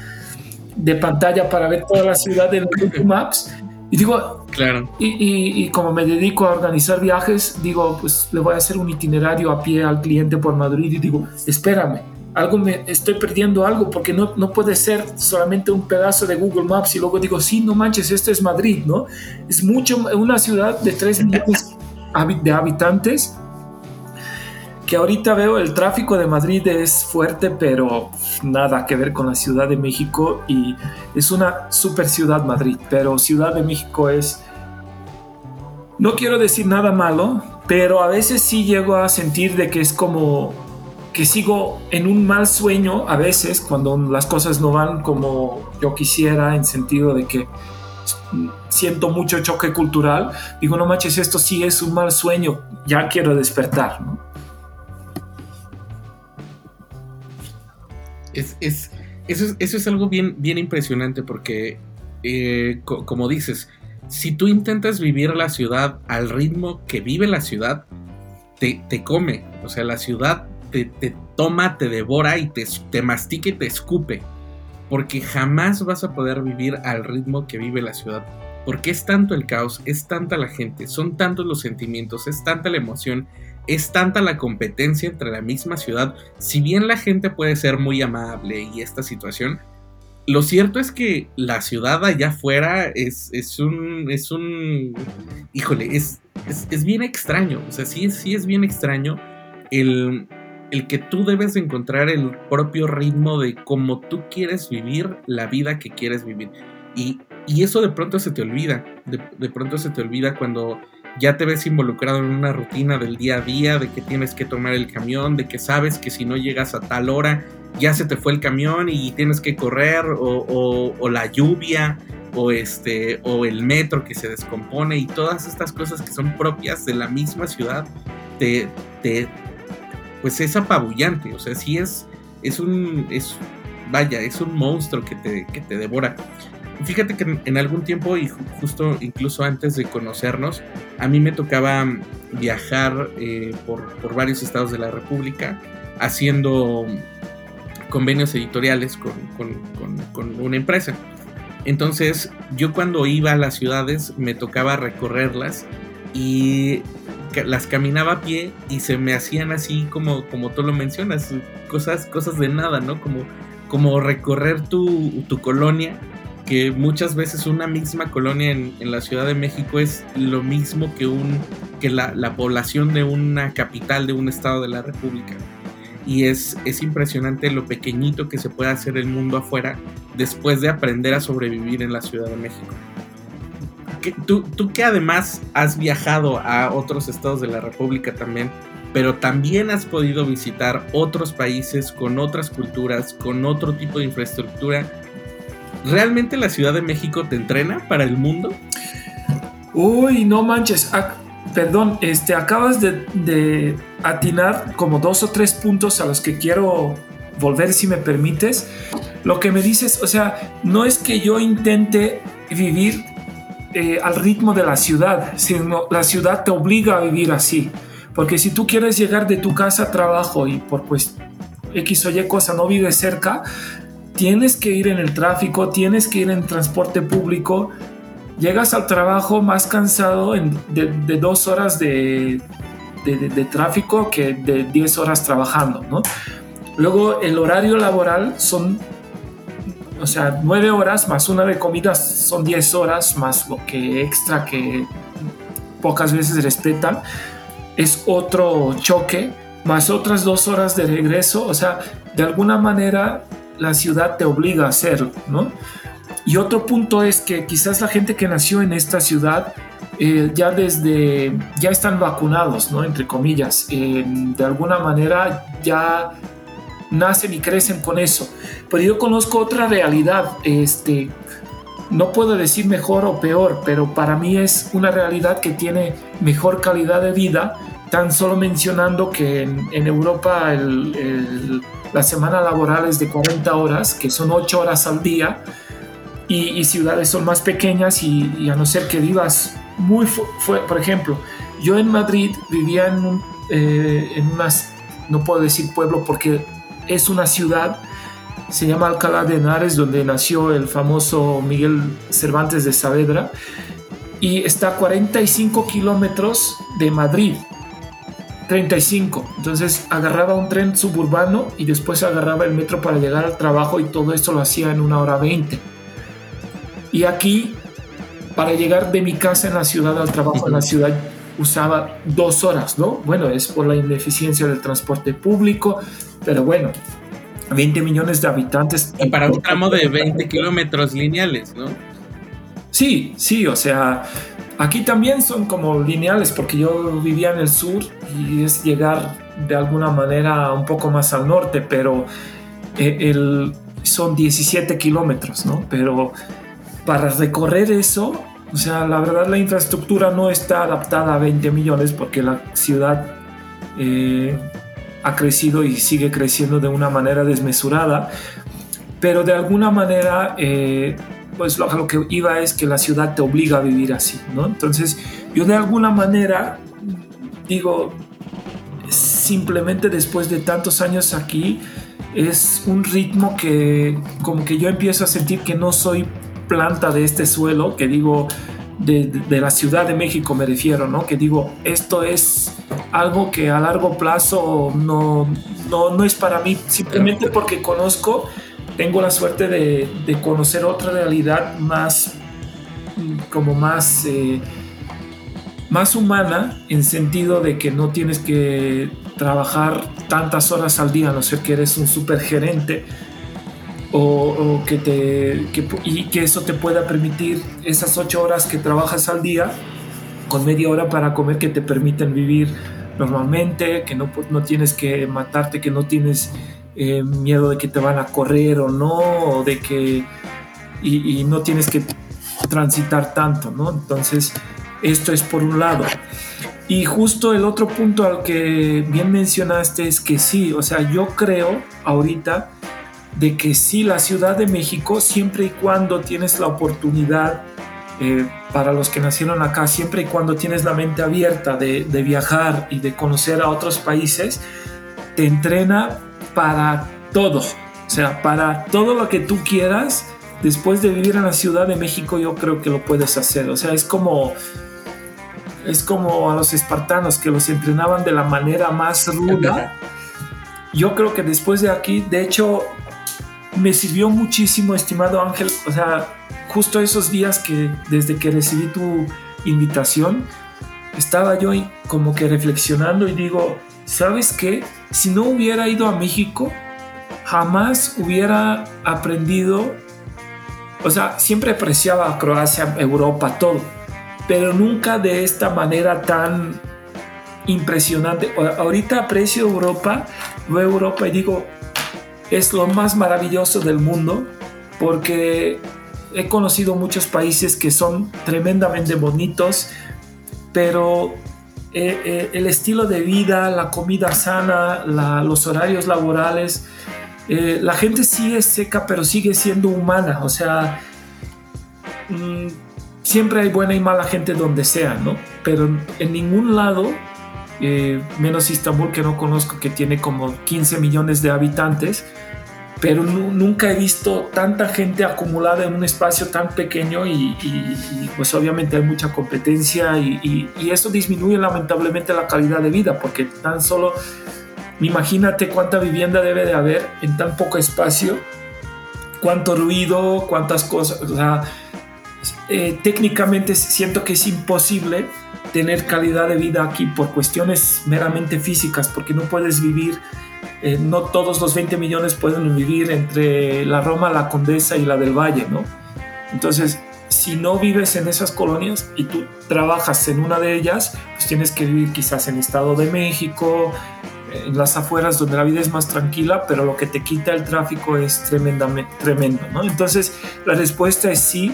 de pantalla para ver toda la ciudad en Google Maps. Y digo, claro. Y, y, como me dedico a organizar viajes, digo, pues le voy a hacer un itinerario a pie al cliente por Madrid y digo, espérame, algo me estoy perdiendo algo porque no, no puede ser solamente un pedazo de Google Maps y luego digo, sí, no manches, esto es Madrid, ¿no? Es mucho, una ciudad de 3 millones de habitantes que ahorita veo el tráfico de Madrid es fuerte, pero nada que ver con la Ciudad de México y es una super ciudad Madrid, pero Ciudad de México es... No quiero decir nada malo, pero a veces sí llego a sentir de que es como que sigo en un mal sueño a veces cuando las cosas no van como yo quisiera en sentido de que siento mucho choque cultural, digo, no manches, esto sí es un mal sueño, ya quiero despertar, Es, eso, es, eso es algo bien, bien impresionante porque, eh, como dices, si tú intentas vivir la ciudad al ritmo que vive la ciudad, te, te come. O sea, la ciudad te, te toma, te devora y te, te mastica y te escupe porque jamás vas a poder vivir al ritmo que vive la ciudad. Porque es tanto el caos, es tanta la gente, son tantos los sentimientos, es tanta la emoción, es tanta la competencia entre la misma ciudad. Si bien la gente puede ser muy amable y esta situación, lo cierto es que la ciudad allá afuera es, es un. es un. híjole, es, es, es bien extraño. O sea, sí, sí es bien extraño el el que tú debes encontrar el propio ritmo de cómo tú quieres vivir la vida que quieres vivir. Y, eso de pronto se te olvida, de, pronto se te olvida cuando ya te ves involucrado en una rutina del día a día, de que tienes que tomar el camión, de que sabes que si no llegas a tal hora ya se te fue el camión y tienes que correr, o, o la lluvia, o este, o el metro que se descompone, y todas estas cosas que son propias de la misma ciudad, te, te, pues es apabullante, o sea, sí es, es un, es, vaya, es un monstruo que te, que te devora. Fíjate que en, algún tiempo, y justo incluso antes de conocernos, a mí me tocaba viajar eh, por, por, varios estados de la República haciendo convenios editoriales con, con, con una empresa. Entonces, yo cuando iba a las ciudades me tocaba recorrerlas y las caminaba a pie y se me hacían así como, como tú lo mencionas, cosas, cosas de nada, ¿no? Como, como recorrer tu, colonia, que muchas veces una misma colonia en, la Ciudad de México es lo mismo que, un, que la, población de una capital de un estado de la República. Y es, es impresionante lo pequeñito que se puede hacer el mundo afuera después de aprender a sobrevivir en la Ciudad de México tú, que además has viajado a otros estados de la República también, pero también has podido visitar otros países con otras culturas, con otro tipo de infraestructura. ¿Realmente la Ciudad de México te entrena para el mundo? Uy, no manches. perdón, este, acabas de, de, atinar como dos o tres puntos a los que quiero volver si me permites. Lo que me dices, o sea, no es que yo intente vivir eh, al ritmo de la ciudad, sino la ciudad te obliga a vivir así. Porque si tú quieres llegar de tu casa a trabajo y por pues X o Y cosa no vives cerca, tienes que ir en el tráfico, tienes que ir en transporte público, llegas al trabajo más cansado de, dos horas de, de, tráfico que de 10 horas trabajando, ¿no? Luego el horario laboral son o sea, nueve horas más una de comida son diez horas, más lo que extra que pocas veces respetan, es otro choque, más otras dos horas de regreso, o sea, de alguna manera la ciudad te obliga a hacerlo, ¿no? Y otro punto es que quizás la gente que nació en esta ciudad eh, ya desde, ya están vacunados, ¿no? Entre comillas, eh, de alguna manera ya nacen y crecen con eso. Pero yo conozco otra realidad, este, no puedo decir mejor o peor, pero para mí es una realidad que tiene mejor calidad de vida, tan solo mencionando que en, Europa la semana laboral es de 40 horas, que son 8 horas al día, y, ciudades son más pequeñas y, a no ser que vivas muy, por ejemplo, yo en Madrid vivía en, eh, en unas, no puedo decir pueblo porque es una ciudad, se llama Alcalá de Henares, donde nació el famoso Miguel Cervantes de Saavedra, y está a 45 kilómetros de Madrid. 35. Entonces agarraba un tren suburbano y después agarraba el metro para llegar al trabajo y todo esto lo hacía en una hora 20. Y aquí, para llegar de mi casa en la ciudad al trabajo en la ciudad, usaba dos horas, ¿no? Bueno, es por la ineficiencia del transporte público, pero bueno, 20 millones de habitantes. Y para un tramo de 20 kilómetros lineales, ¿no? Sí, sí, o sea, aquí también son como lineales, porque yo vivía en el sur y es llegar de alguna manera un poco más al norte, pero eh, el, son 17 kilómetros, ¿no? Pero para recorrer eso, o sea, la verdad la infraestructura no está adaptada a 20 millones porque la ciudad eh, ha crecido y sigue creciendo de una manera desmesurada, pero de alguna manera, eh, pues lo, lo, que iba es que la ciudad te obliga a vivir así, ¿no? Entonces, yo de alguna manera digo, simplemente después de tantos años aquí, es un ritmo que como que yo empiezo a sentir que no soy planta de este suelo, que digo, de, de, la Ciudad de México me refiero, ¿no? Que digo, esto es algo que a largo plazo no, no, no es para mí, simplemente porque conozco, tengo la suerte de, de conocer otra realidad más, como más... Eh, más humana en sentido de que no tienes que trabajar tantas horas al día, a no ser que eres un super gerente o, que te y que eso te pueda permitir esas ocho horas que trabajas al día con media hora para comer que te permiten vivir normalmente, que no, no tienes que matarte, que no tienes eh, miedo de que te van a correr o no, o de que y, no tienes que transitar tanto, ¿no? Entonces, esto es por un lado. Y justo el otro punto al que bien mencionaste es que sí, o sea, yo creo ahorita de que sí, la Ciudad de México, siempre y cuando tienes la oportunidad, eh, para los que nacieron acá, siempre y cuando tienes la mente abierta de, de viajar y de conocer a otros países, te entrena para todo, o sea, para todo lo que tú quieras. Después de vivir en la Ciudad de México, yo creo que lo puedes hacer. O sea, es como es como a los espartanos que los entrenaban de la manera más ruda. Yo creo que después de aquí, de hecho, me sirvió muchísimo, estimado Ángel, o sea, justo esos días que desde que recibí tu invitación, estaba yo como que reflexionando y digo, ¿sabes qué? Si no hubiera ido a México, jamás hubiera aprendido, o sea, siempre apreciaba Croacia, Europa, todo pero nunca de esta manera tan impresionante. Ahorita aprecio Europa, veo Europa y digo, es lo más maravilloso del mundo porque he conocido muchos países que son tremendamente bonitos, pero eh, eh, el estilo de vida, la comida sana, los horarios laborales, eh, la gente sigue seca, pero sigue siendo humana. O sea, mm, siempre hay buena y mala gente donde sea, ¿no? Pero en ningún lado, eh, menos Istambul que no conozco, que tiene como 15 millones de habitantes, pero nunca he visto tanta gente acumulada en un espacio tan pequeño y, pues obviamente hay mucha competencia y, y, eso disminuye lamentablemente la calidad de vida porque tan solo imagínate cuánta vivienda debe de haber en tan poco espacio, cuánto ruido, cuántas cosas, o sea, eh, técnicamente siento que es imposible tener calidad de vida aquí por cuestiones meramente físicas, porque no puedes vivir, eh, no todos los 20 millones pueden vivir entre la Roma, la Condesa y la del Valle, ¿no? Entonces, si no vives en esas colonias y tú trabajas en una de ellas, pues tienes que vivir quizás en Estado de México, en las afueras donde la vida es más tranquila, pero lo que te quita el tráfico es tremendamente tremendo, ¿no? Entonces, la respuesta es sí,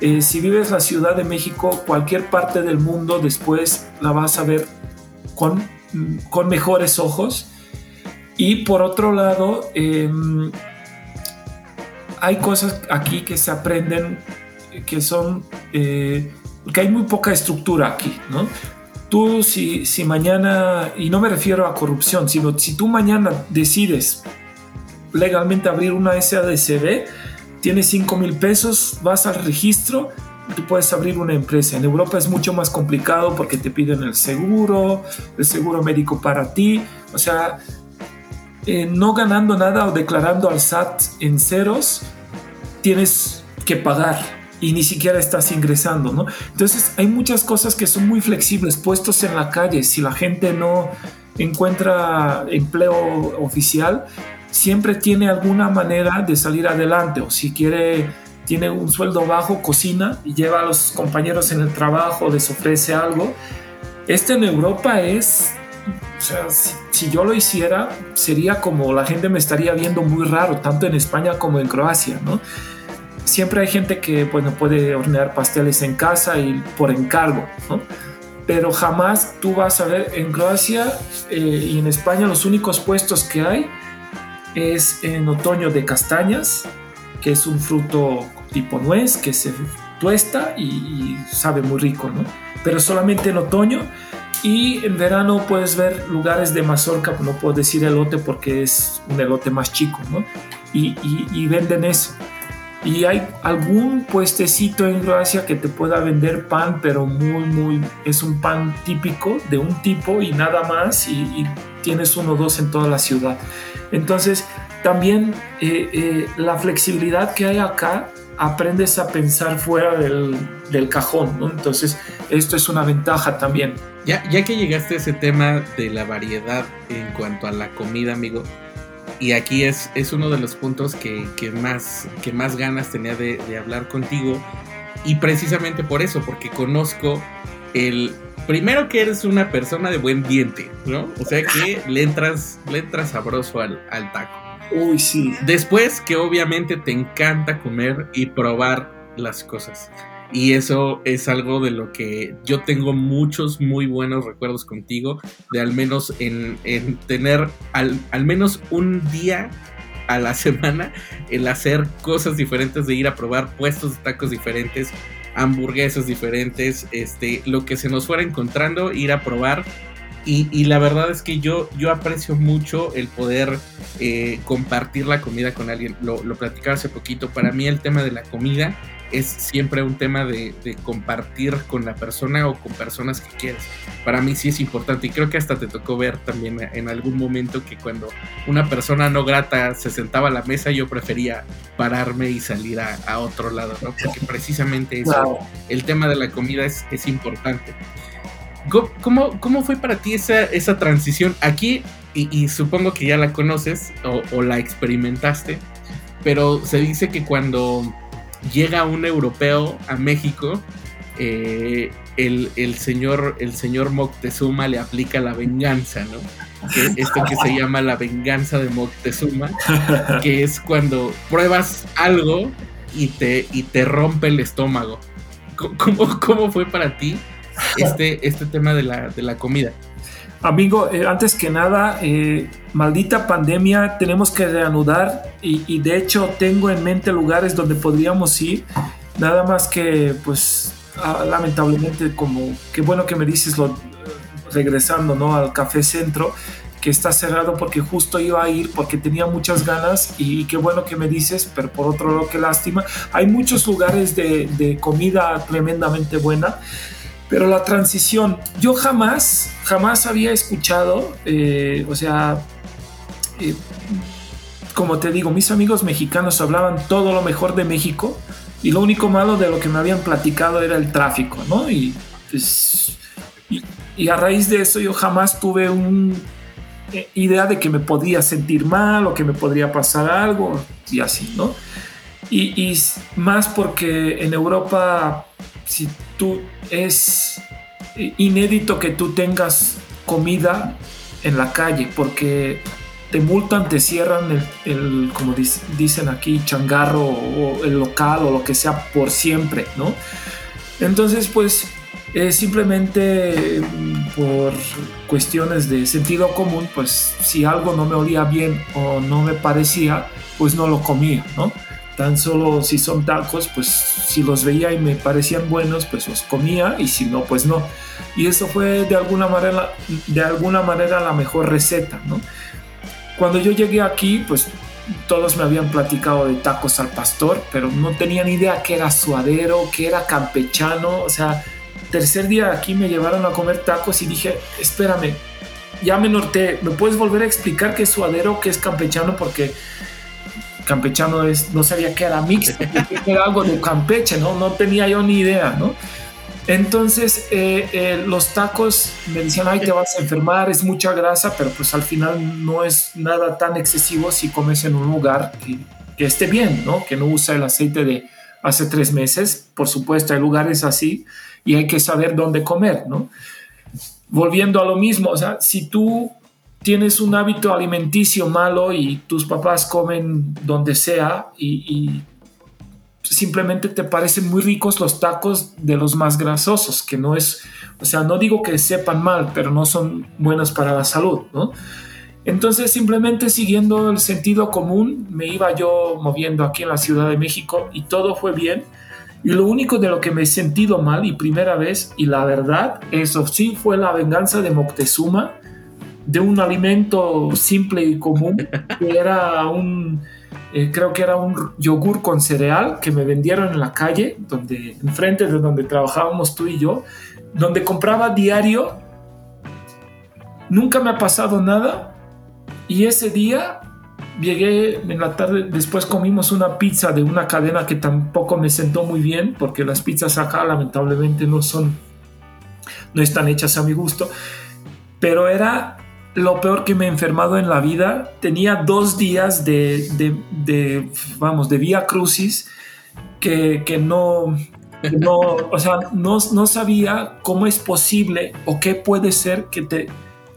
eh, si vives la Ciudad de México, cualquier parte del mundo después la vas a ver con, con mejores ojos. Y por otro lado, em, hay cosas aquí que se aprenden que son, eh, que hay muy poca estructura aquí, ¿no? Tú si, si mañana, y no me refiero a corrupción, sino si tú mañana decides legalmente abrir una SADCB, tienes 5 mil pesos, vas al registro, tú puedes abrir una empresa. En Europa es mucho más complicado porque te piden el seguro, el seguro médico para ti, o sea, eh, no ganando nada o declarando al SAT en ceros, tienes que pagar y ni siquiera estás ingresando, ¿no? Entonces hay muchas cosas que son muy flexibles, puestos en la calle, si la gente no encuentra empleo oficial, siempre tiene alguna manera de salir adelante o si quiere tiene un sueldo bajo, cocina y lleva a los compañeros en el trabajo, les ofrece algo. Este en Europa es o sea, si, yo lo hiciera, sería como la gente me estaría viendo muy raro, tanto en España como en Croacia, ¿no? Siempre hay gente que, bueno, puede hornear pasteles en casa y por encargo, ¿no? Pero jamás tú vas a ver en Croacia eh, y en España los únicos puestos que hay es en otoño de castañas, que es un fruto tipo nuez que se tuesta y, y sabe muy rico, ¿no? Pero solamente en otoño y en verano puedes ver lugares de mazorca, no puedo decir elote porque es un elote más chico, ¿no? Y, venden eso. Y hay algún puestecito en Croacia que te pueda vender pan, pero muy, muy, es un pan típico de un tipo y nada más, y, tienes uno o dos en toda la ciudad. Entonces, también eh, eh, la flexibilidad que hay acá aprendes a pensar fuera del, cajón. Entonces, esto es una ventaja también. Ya, ya que llegaste a ese tema de la variedad en cuanto a la comida, amigo, y aquí es, es uno de los puntos que, más, que más ganas tenía de, hablar contigo, y precisamente por eso, porque conozco el... Primero que eres una persona de buen diente, ¿no? O sea que le entras, le entras sabroso al, al taco. Uy, sí. Después que obviamente te encanta comer y probar las cosas. Y eso es algo de lo que yo tengo muchos muy buenos recuerdos contigo, de al menos en, tener al, al, menos un día a la semana el hacer cosas diferentes, de ir a probar puestos de tacos diferentes, hamburguesas diferentes, este, lo que se nos fuera encontrando, ir a probar y, la verdad es que yo, yo aprecio mucho el poder eh, compartir la comida con alguien. Lo, lo platicaba hace poquito. Para mí el tema de la comida es siempre un tema de, compartir con la persona o con personas que quieres. Para mí sí es importante y creo que hasta te tocó ver también en algún momento que cuando una persona no grata se sentaba a la mesa yo prefería pararme y salir a, otro lado, ¿no? Porque precisamente eso, el tema de la comida es, es importante. ¿Cómo, cómo fue para ti esa, esa transición? Aquí, y, supongo que ya la conoces o, la experimentaste, pero se dice que cuando llega un europeo a México, eh, el, señor, el señor Moctezuma le aplica la venganza, ¿no? esto que se llama la venganza de Moctezuma, que es cuando pruebas algo y te, y te rompe el estómago. ¿Cómo, ¿Cómo fue para ti este, este tema de la, de la comida. Amigo, eh, antes que nada, eh, maldita pandemia, tenemos que reanudar y, de hecho tengo en mente lugares donde podríamos ir, nada más que pues ah, lamentablemente como, qué bueno que me dices lo, regresando ¿no? al Café Centro, que está cerrado porque justo iba a ir porque tenía muchas ganas y, qué bueno que me dices, pero por otro lado qué lástima. Hay muchos lugares de comida tremendamente buena. Pero la transición, yo jamás, jamás había escuchado, eh, o sea, eh, como te digo, mis amigos mexicanos hablaban todo lo mejor de México y lo único malo de lo que me habían platicado era el tráfico, ¿no? Y, pues, y, a raíz de eso yo jamás tuve una eh, idea de que me podía sentir mal o que me podría pasar algo y así, ¿no? Y, y más porque en Europa si tú es inédito que tú tengas comida en la calle porque te multan, te cierran el, como dicen aquí, changarro o el local o lo que sea por siempre, ¿no? Entonces, pues simplemente mm, por cuestiones de sentido común, pues si algo no me olía bien o no me parecía, pues no lo comía, ¿no? Tan solo si son tacos, pues si los veía y me parecían buenos, pues los comía y si no, pues no. Y eso fue de alguna manera, de alguna manera la mejor receta, ¿no? Cuando yo llegué aquí, pues todos me habían platicado de tacos al pastor, pero no tenía ni idea qué era suadero, qué era campechano. O sea, tercer día aquí me llevaron a comer tacos y dije, espérame, ya me norte, ¿me puedes volver a explicar qué es suadero, qué es campechano? Porque campechano es, no sabía que era que era algo de Campeche, ¿no? No tenía yo ni idea, ¿no? Entonces, eh, eh, los tacos me decían, ay, te vas a enfermar, es mucha grasa, pero pues al final no es nada tan excesivo si comes en un lugar que, que esté bien, ¿no? Que no usa el aceite de hace tres meses. Por supuesto, hay lugares así y hay que saber dónde comer, ¿no? volviendo a lo mismo, o sea, si tú tienes un hábito alimenticio malo y tus papás comen donde sea y, simplemente te parecen muy ricos los tacos de los más grasosos, que no es, o sea, no digo que sepan mal, pero no son buenos para la salud, ¿no? Entonces simplemente siguiendo el sentido común me iba yo moviendo aquí en la Ciudad de México y todo fue bien. Y lo único de lo que me he sentido mal y primera vez, y la verdad, eso sí fue la venganza de Moctezuma, de un alimento simple y común, que era un, eh, creo que era un yogur con cereal que me vendieron en la calle, donde, enfrente de donde trabajábamos tú y yo, donde compraba diario. Nunca me ha pasado nada. Y ese día llegué en la tarde, después comimos una pizza de una cadena que tampoco me sentó muy bien, porque las pizzas acá lamentablemente no son, no están hechas a mi gusto. Pero era lo peor que me he enfermado en la vida. Tenía dos días de, de, vamos, de vía crucis que, que no, no, o sea, no, no sabía cómo es posible o qué puede ser que te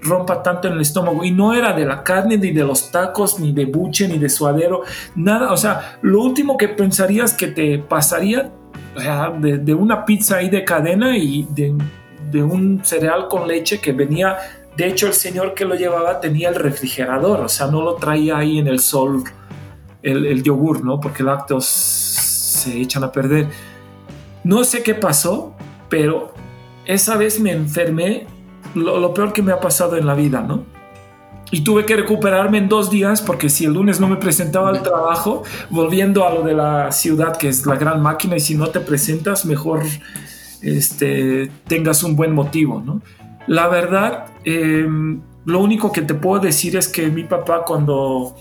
rompa tanto en el estómago. Y no era de la carne, ni de los tacos, ni de buche, ni de suadero, nada. O sea, lo último que pensarías que te pasaría de, de, una pizza ahí de cadena y de, de un cereal con leche que venía de hecho, el señor que lo llevaba tenía el refrigerador, o sea, no lo traía ahí en el sol el, yogur, ¿no? Porque lácteos se echan a perder. No sé qué pasó, pero esa vez me enfermé, lo, peor que me ha pasado en la vida, ¿no? Y tuve que recuperarme en dos días porque si el lunes no me presentaba al trabajo, volviendo a lo de la ciudad, que es la gran máquina, y si no te presentas, mejor este, tengas un buen motivo, ¿no? La verdad, em, lo único que te puedo decir es que mi papá cuando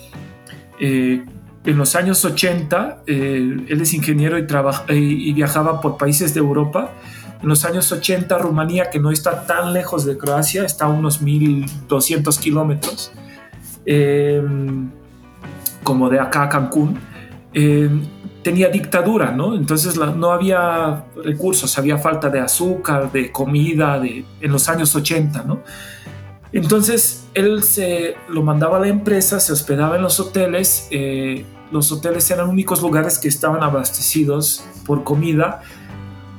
eh, en los años 80, eh, él es ingeniero y, y, viajaba por países de Europa. En los años 80, Rumanía, que no está tan lejos de Croacia, está a unos 1200 kilómetros, em, como de acá a Cancún. Tenía dictadura, ¿no? Entonces no había recursos, había falta de azúcar, de comida, de, en los años 80, ¿no? Entonces él se lo mandaba a la empresa, se hospedaba en los hoteles, eh, los hoteles eran únicos lugares que estaban abastecidos por comida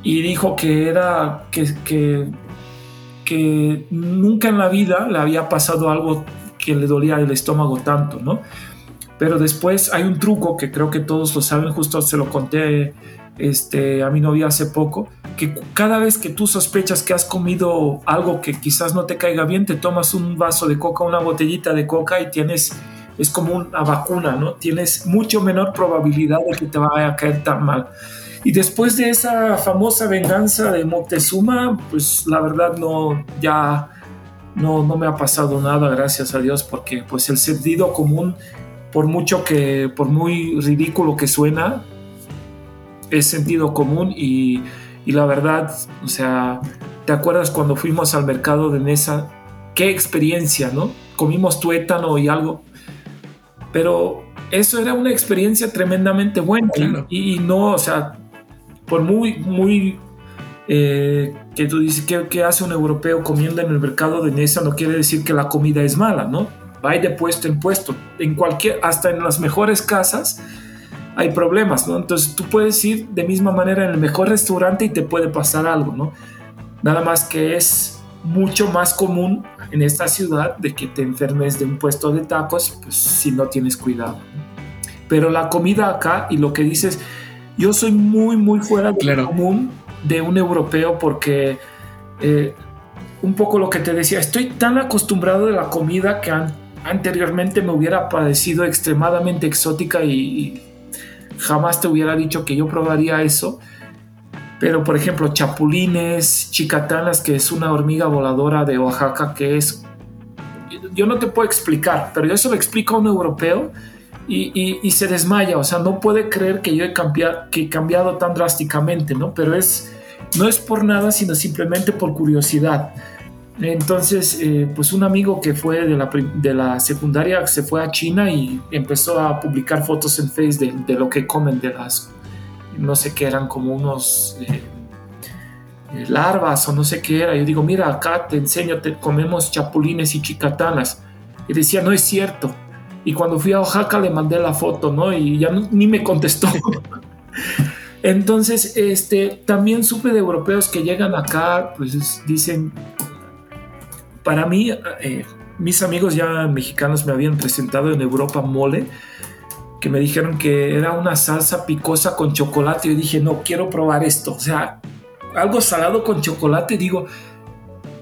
y dijo que era que, que, que nunca en la vida le había pasado algo que le dolía el estómago tanto, ¿no? Pero después hay un truco que creo que todos lo saben, justo se lo conté este, a mi novia hace poco, que cada vez que tú sospechas que has comido algo que quizás no te caiga bien, te tomas un vaso de coca, una botellita de coca y tienes, es como una vacuna, ¿no? Tienes mucho menor probabilidad de que te vaya a caer tan mal. Y después de esa famosa venganza de Moctezuma, pues la verdad no, ya no, no me ha pasado nada, gracias a Dios, porque pues el sentido común por mucho que, por muy ridículo que suena, es sentido común y, y la verdad, o sea, ¿te acuerdas cuando fuimos al mercado de Nesa? Qué experiencia, ¿no? Comimos tuétano y algo, pero eso era una experiencia tremendamente buena y, no, o sea, por muy, muy eh, que tú dices que, que, hace un europeo comiendo en el mercado de Nesa no quiere decir que la comida es mala, ¿no? Va de puesto en puesto. En cualquier, hasta en las mejores casas hay problemas, ¿no? Entonces tú puedes ir de misma manera en el mejor restaurante y te puede pasar algo, ¿no? Nada más que es mucho más común en esta ciudad de que te enfermes de un puesto de tacos, pues si no tienes cuidado. Pero la comida acá y lo que dices, yo soy muy, muy fuera de lo común de un europeo porque eh, un poco lo que te decía, estoy tan acostumbrado de la comida que han anteriormente me hubiera parecido extremadamente exótica y, jamás te hubiera dicho que yo probaría eso. Pero por ejemplo, chapulines, chicatanas, que es una hormiga voladora de Oaxaca, que es... Yo no te puedo explicar, pero yo se lo explico a un europeo y, se desmaya, o sea, no puede creer que yo he cambiado, que he cambiado tan drásticamente, ¿no? Pero es, no es por nada, sino simplemente por curiosidad. Entonces, eh, pues un amigo que fue de la, de la, secundaria se fue a China y empezó a publicar fotos en Facebook de, lo que comen, de las, no sé qué eran, como unos, eh, eh, larvas o no sé qué era. Yo digo, mira, acá te enseño, comemos chapulines y chicatanas. Y decía, no es cierto. Y cuando fui a Oaxaca le mandé la foto, ¿no? Y ya ni me contestó. Entonces, este, también supe de europeos que llegan acá, pues dicen, para mí, eh, mis amigos ya mexicanos me habían presentado en Europa mole, que me dijeron que era una salsa picosa con chocolate. Yo dije, no, quiero probar esto. O sea, algo salado con chocolate, digo,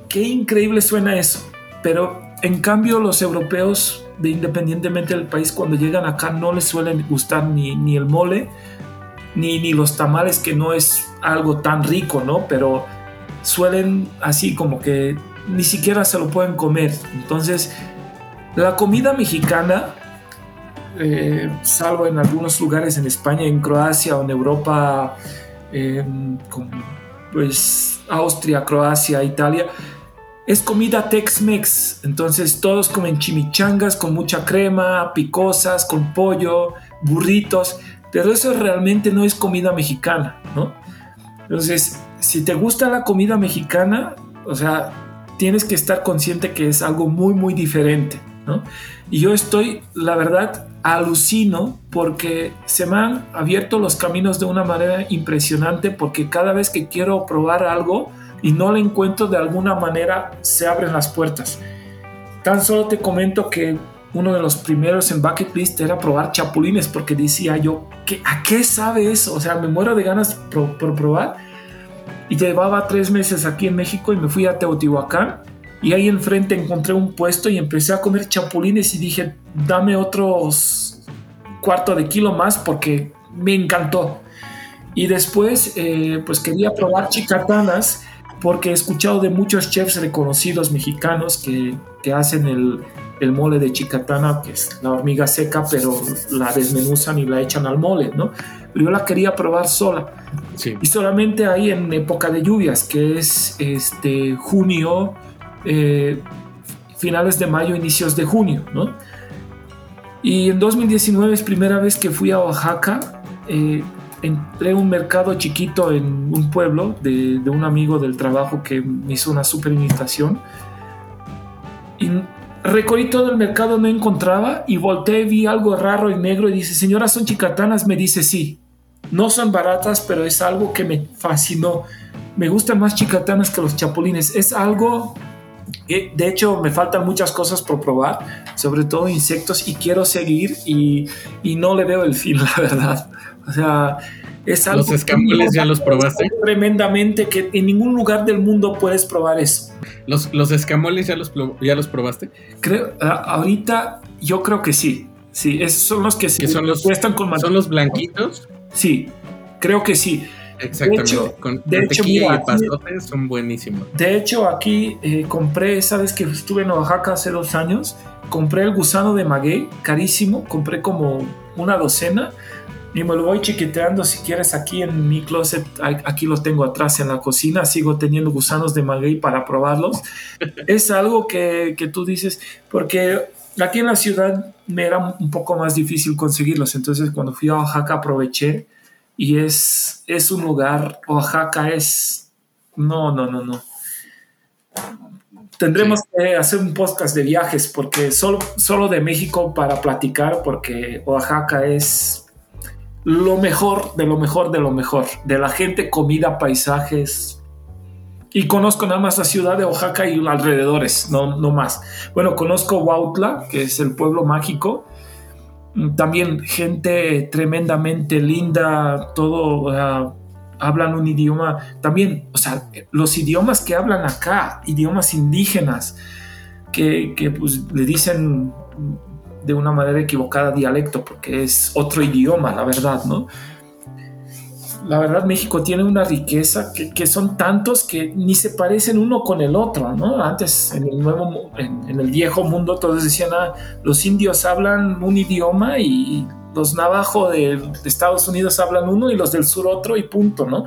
qué increíble suena eso. Pero en cambio los europeos, de, independientemente del país, cuando llegan acá no les suelen gustar ni, ni el mole, ni, ni los tamales, que no es algo tan rico, ¿no? Pero suelen así como que ni siquiera se lo pueden comer. Entonces, la comida mexicana, eh, salvo en algunos lugares en España, en Croacia o en Europa, como pues Austria, Croacia, Italia, es comida Tex-Mex. Entonces todos comen chimichangas con mucha crema, picosas, con pollo, burritos, pero eso realmente no es comida mexicana, ¿no? Entonces, si te gusta la comida mexicana, o sea, tienes que estar consciente que es algo muy, muy diferente, ¿no? Y yo estoy, la verdad, alucino porque se me han abierto los caminos de una manera impresionante porque cada vez que quiero probar algo y no lo encuentro de alguna manera, se abren las puertas. Tan solo te comento que uno de los primeros en bucket list era probar chapulines porque decía yo, ¿qué, ¿a qué sabe eso? O sea, me muero de ganas por, por probar. Y llevaba tres meses aquí en México y me fui a Teotihuacán y ahí enfrente encontré un puesto y empecé a comer chapulines y dije, dame otros cuarto de kilo más porque me encantó. Y después, eh, pues quería probar chicatanas porque he escuchado de muchos chefs reconocidos mexicanos que, que hacen el, el, mole de chicatana, que es la hormiga seca, pero la desmenuzan y la echan al mole, ¿no? Yo la quería probar sola. Y solamente ahí en época de lluvias, que es este junio, eh, finales de mayo, inicios de junio, ¿no? Y en 2019 es primera vez que fui a Oaxaca. Eh, entré a un mercado chiquito en un pueblo de, un amigo del trabajo que me hizo una super invitación. Y recorrí todo el mercado, no encontraba y volteé, vi algo raro y negro y dice, señora, ¿son chicatanas? Me dice, sí. No son baratas, pero es algo que me fascinó. Me gustan más chicatanas que los chapulines. Es algo de hecho, me faltan muchas cosas por probar, sobre todo insectos, y quiero seguir y, no le veo el fin, la verdad. O sea, es algo... ¿Los escamoles ya los probaste? Tremendamente, que en ningún lugar del mundo puedes probar eso. ¿Los, los escamoles ya los, ya los probaste? Creo, ahorita yo creo que sí. Sí, esos son los que, se son los, cuestan con ¿Son los blanquitos? Sí, creo que sí. Exactamente. De hecho, con de hecho, mira, y son buenísimos. De hecho, aquí eh, compré, sabes que estuve en Oaxaca hace dos años, compré el gusano de maguey, carísimo, compré como una docena y me lo voy chiquiteando si quieres aquí en mi closet, aquí lo tengo atrás en la cocina, sigo teniendo gusanos de maguey para probarlos. es algo que, que tú dices, porque aquí en la ciudad me era un poco más difícil conseguirlos, entonces cuando fui a Oaxaca aproveché y es, es un lugar, Oaxaca es, no, no, no, no. Tendremos que hacer un podcast de viajes porque solo, solo de México para platicar porque Oaxaca es lo mejor de lo mejor de lo mejor. De la gente, comida, paisajes. Y conozco nada más la ciudad de Oaxaca y alrededores, no, no más. Bueno, conozco Huautla, que es el pueblo mágico, también gente tremendamente linda, todo, hablan un idioma, también, o sea, los idiomas que hablan acá, idiomas indígenas, que, que pues le dicen de una manera equivocada dialecto, porque es otro idioma, la verdad, ¿no? La verdad México tiene una riqueza que, son tantos que ni se parecen uno con el otro, ¿no? Antes en el nuevo, en, el viejo mundo todos decían, ah, los indios hablan un idioma y los navajo de, Estados Unidos hablan uno y los del sur otro y punto, ¿no?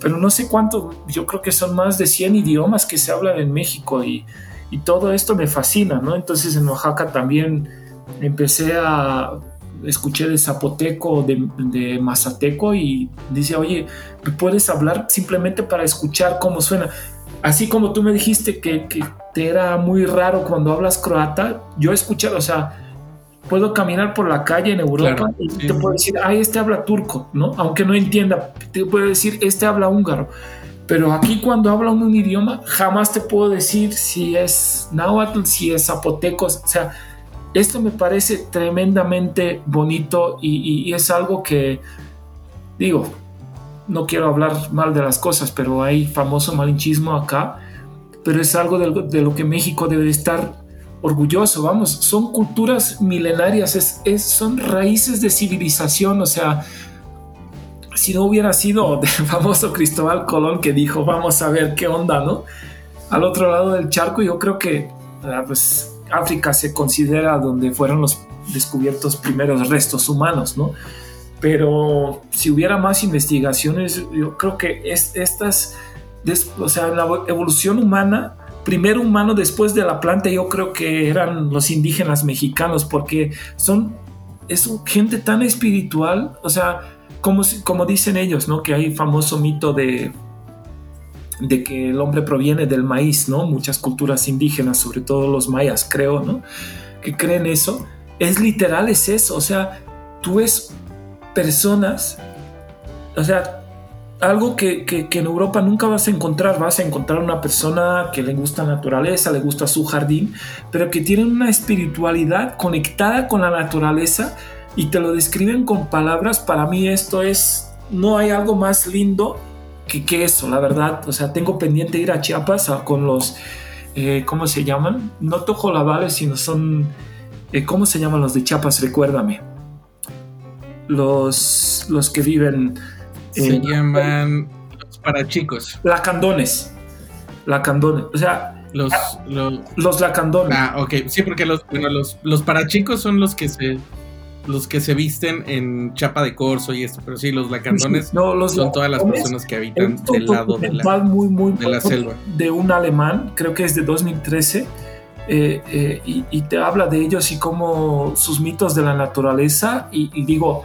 Pero no sé cuánto, yo creo que son más de 100 idiomas que se hablan en México y, y todo esto me fascina, ¿no? Entonces en Oaxaca también empecé a escuché de zapoteco, de, de mazateco y dice, oye, puedes hablar simplemente para escuchar cómo suena? Así como tú me dijiste que, que te era muy raro cuando hablas croata, yo he escuchado, o sea, puedo caminar por la calle en Europa y te puedo decir, ay, este habla turco, ¿no? Aunque no entienda, te puedo decir, este habla húngaro. Pero aquí cuando habla un idioma, jamás te puedo decir si es náhuatl, si es zapoteco, o sea, esto me parece tremendamente bonito y, es algo que, digo, no quiero hablar mal de las cosas, pero hay famoso malinchismo acá, pero es algo de, lo que México debe estar orgulloso, vamos, son culturas milenarias, es, son raíces de civilización, o sea, si no hubiera sido el famoso Cristóbal Colón que dijo, vamos a ver qué onda, ¿no? Al otro lado del charco, yo creo que, ah, pues, África se considera donde fueron los descubiertos primeros restos humanos, ¿no? Pero si hubiera más investigaciones, yo creo que es, estas, o sea, la evolución humana, primero humano después de la planta, yo creo que eran los indígenas mexicanos, porque son, es gente tan espiritual, o sea, como, como dicen ellos, ¿no? Que hay famoso mito de de que el hombre proviene del maíz, ¿no? Muchas culturas indígenas, sobre todo los mayas, creo, ¿no? Que creen eso. Es literal, es eso. O sea, tú ves personas, o sea, algo que, en Europa nunca vas a encontrar. Vas a encontrar una persona que le gusta la naturaleza, le gusta su jardín, pero que tiene una espiritualidad conectada con la naturaleza y te lo describen con palabras. Para mí esto es, no hay algo más lindo que, eso, la verdad. O sea, tengo pendiente ir a Chiapas con los, eh, ¿cómo se llaman? No tojolabales, sino son, eh, ¿cómo se llaman los de Chiapas? Recuérdame. Los, los que viven... Se llman los parachicos. Lacandones. Lacandones. O sea, los, los, lacandones. Ah, ok. Sí, porque los, bueno, los, los parachicos son los que se los que se visten en chapa de corso y esto, pero sí, los lacandones son todas las personas que habitan del lado de la, muy, muy de la selva. De un alemán, creo que es de 2013, eh, eh, y, te habla de ellos y como sus mitos de la naturaleza, y, digo,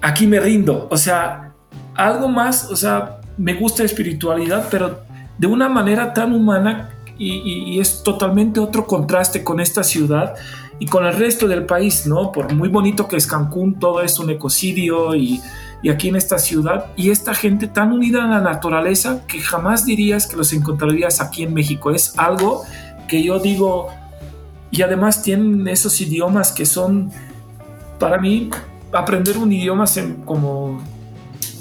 aquí me rindo, o sea, algo más, o sea, me gusta espiritualidad, pero de una manera tan humana y, es totalmente otro contraste con esta ciudad y con el resto del país, ¿no? Por muy bonito que es Cancún, todo es un ecocidio y, y aquí en esta ciudad, y esta gente tan unida a la naturaleza que jamás dirías que los encontrarías aquí en México. Es algo que yo digo, y además tienen esos idiomas que son, para mí, aprender un idioma como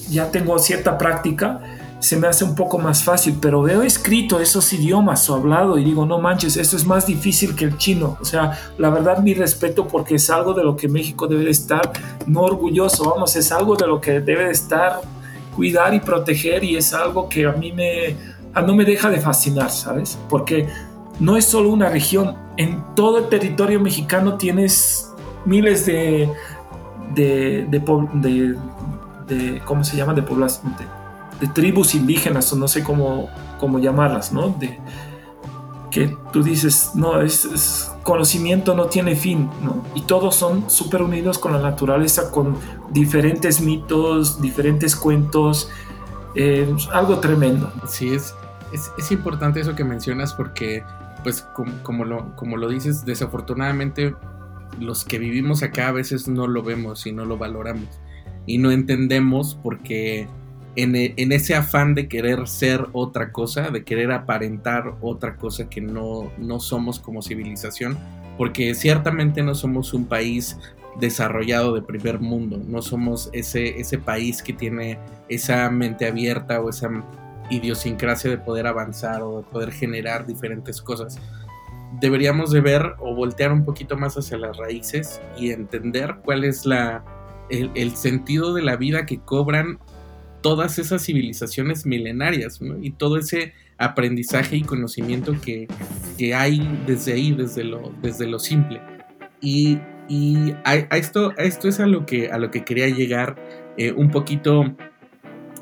ya tengo cierta práctica, se me hace un poco más fácil, pero veo escrito esos idiomas o hablado y digo, no manches, esto es más difícil que el chino. O sea, la verdad mi respeto porque es algo de lo que México debe estar no orgulloso, vamos, es algo de lo que debe estar cuidar y proteger y es algo que a mí me, no me deja de fascinar, ¿sabes? Porque no es solo una región, en todo el territorio mexicano tienes miles de, de, de, de, ¿cómo se llama? De población de tribus indígenas o no sé cómo, cómo llamarlas, ¿no? De, que tú dices, no, es, conocimiento no tiene fin, ¿no? Y todos son súper unidos con la naturaleza, con diferentes mitos, diferentes cuentos, eh, algo tremendo. Sí, es, es, importante eso que mencionas porque, pues, como, lo, como lo dices, desafortunadamente los que vivimos acá a veces no lo vemos y no lo valoramos y no entendemos porque e, en, ese afán de querer ser otra cosa, de querer aparentar otra cosa que no, no somos como civilización, porque ciertamente no somos un país desarrollado de primer mundo, no somos ese, ese país que tiene esa mente abierta o esa idiosincrasia de poder avanzar o de poder generar diferentes cosas. Deberíamos de ver o voltear un poquito más hacia las raíces y entender cuál es la, el, el sentido de la vida que cobran todas esas civilizaciones milenarias y todo ese aprendizaje y conocimiento que, hay desde ahí, desde lo, desde lo simple. Y, a, esto, esto es a lo que, a lo que quería llegar eh, un poquito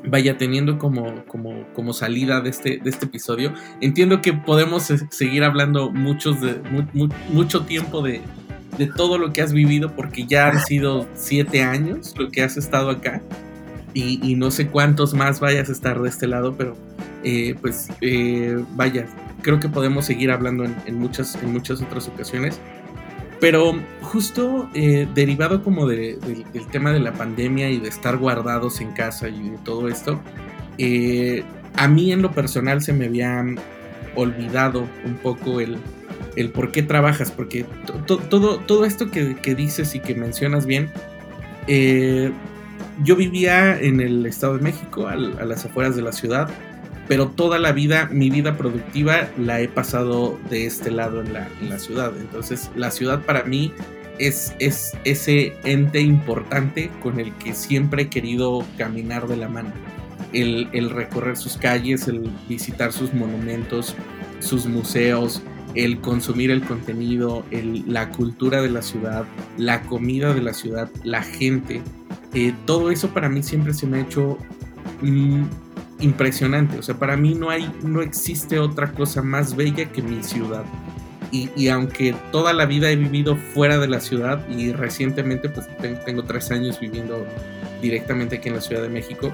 vaya teniendo como, como, como salida de este, de este episodio. Entiendo que podemos seguir hablando muchos de, mucho tiempo de, de todo lo que has vivido, porque ya han sido siete años lo que has estado acá y, no sé cuántos más vayas a estar de este lado, pero eh, pues eh, vaya, creo que podemos seguir hablando en, muchas, en muchas otras ocasiones. Pero justo eh, derivado como del tema de la pandemia y de estar guardados en casa y de todo esto, a mí en lo personal se me había olvidado un poco el, el por qué trabajas, porque todo, todo esto que, dices y que mencionas bien, eh, yo vivía en el Estado de México, a las afueras de la ciudad, pero toda la vida, mi vida productiva la he pasado de este lado en la, ciudad. Entonces, la ciudad para mí es, es ese ente importante con el que siempre he querido caminar de la mano. El recorrer sus calles, el visitar sus monumentos, sus museos, el consumir el contenido, la cultura de la ciudad, la comida de la ciudad, la gente. Eh, todo eso para mí siempre se me ha hecho mm, impresionante. O sea, para mí no hay, no existe otra cosa más bella que mi ciudad. Y, y, aunque toda la vida he vivido fuera de la ciudad y recientemente pues tengo tres años viviendo directamente aquí en la Ciudad de México,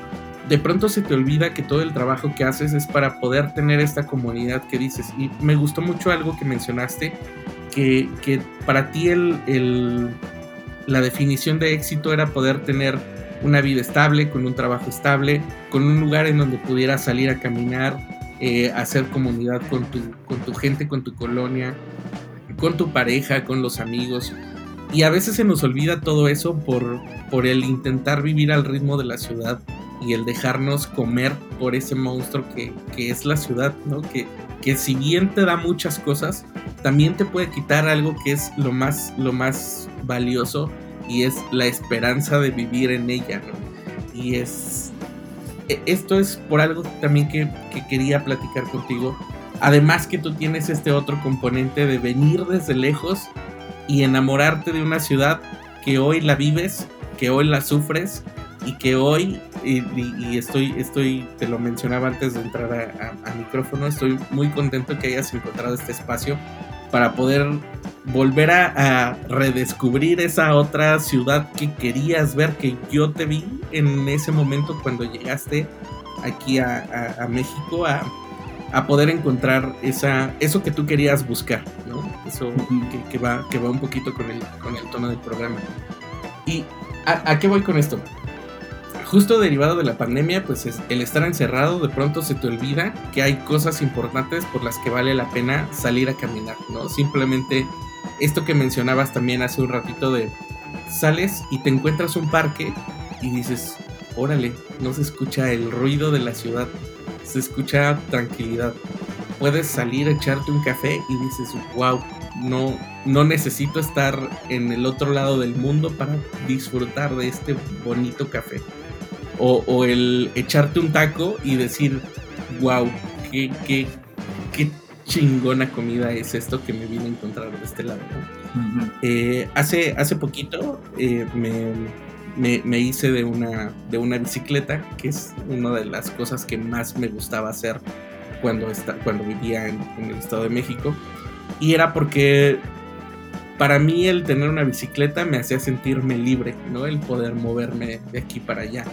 de pronto se te olvida que todo el trabajo que haces es para poder tener esta comunidad que dices. Y me gustó mucho algo que mencionaste, que, para ti el, la definición de éxito era poder tener una vida estable, con un trabajo estable, con un lugar en donde pudieras salir a caminar, eh, hacer comunidad con tu, con tu gente, con tu colonia, con tu pareja, con los amigos. Y a veces se nos olvida todo eso por, por el intentar vivir al ritmo de la ciudad y el dejarnos comer por ese monstruo que, es la ciudad, ¿no? Que, que si bien te da muchas cosas, también te puede quitar algo que es lo más, lo más valioso y es la esperanza de vivir en ella, ¿no? Y es... E, esto es por algo también que, que quería platicar contigo. Además que tú tienes este otro componente de venir desde lejos y enamorarte de una ciudad que hoy la vives, que hoy la sufres y que hoy, y, estoy, estoy, te lo mencionaba antes de entrar a, micrófono, estoy muy contento que hayas encontrado este espacio para poder volver a, redescubrir esa otra ciudad que querías ver, que yo te vi en ese momento cuando llegaste aquí a, México a, poder encontrar esa, eso que tú querías buscar, ¿no? Eso que, va, que va un poquito con el, con el tono del programa. ¿Y a qué voy con esto? Justo derivado de la pandemia, pues es el estar encerrado, de pronto se te olvida que hay cosas importantes por las que vale la pena salir a caminar, ¿no? Simplemente esto que mencionabas también hace un ratito de sales y te encuentras un parque y dices, órale, no se escucha el ruido de la ciudad, se escucha tranquilidad. Puedes salir, echarte un café y dices, wow, no, no necesito estar en el otro lado del mundo para disfrutar de este bonito café o, el echarte un taco y decir, wow, qué, qué, qué chingona comida es esto que me vine a encontrar de este lado. Eh, hace, hace poquito eh, me, hice de una, de una bicicleta, que es una de las cosas que más me gustaba hacer cuando, está, cuando vivía en, en el Estado de México. Y era porque para mí el tener una bicicleta me hacía sentirme libre, ¿no? El poder moverme de aquí para allá.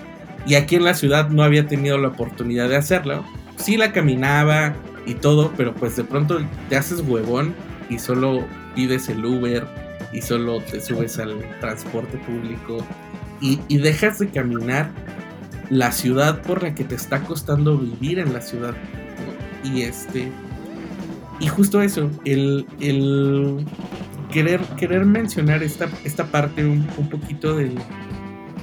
Y aquí en la ciudad no había tenido la oportunidad de hacerlo. Sí la caminaba y todo, pero pues de pronto te haces huevón y solo pides el Uber y solo te subes al transporte público y, dejas de caminar la ciudad por la que te está costando vivir en la ciudad. Y este. Y justo eso, el, el querer, querer mencionar esta, esta parte un, un poquito del,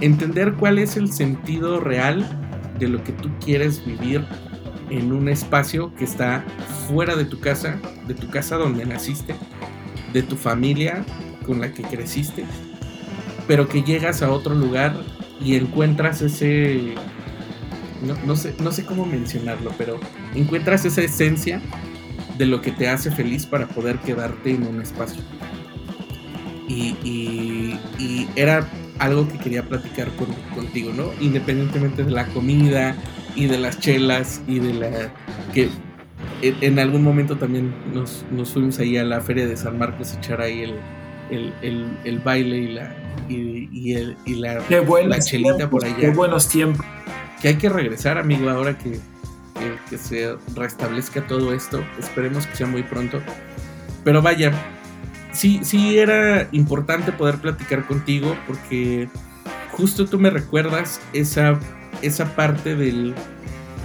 entender cuál es el sentido real de lo que tú quieres vivir en un espacio que está fuera de tu casa, de tu casa donde naciste, de tu familia con la que creciste, pero que llegas a otro lugar y encuentras ese, no, sé, no sé cómo mencionarlo, pero encuentras esa esencia de lo que te hace feliz para poder quedarte en un espacio. Y, y, y era algo que quería platicar contigo, ¿no? Independientemente de la comida y de las chelas y de la... que en algún momento también nos, fuimos ahí a la feria de San Marcos a echar ahí el, el, baile y la, y, el, y la, la chelita por allá. Qué buenos tiempos. Que hay que regresar, amigo, ahora que, que, se restablezca todo esto. Esperemos que sea muy pronto. Pero vaya, sí, sí era importante poder platicar contigo porque justo tú me recuerdas esa, esa parte del,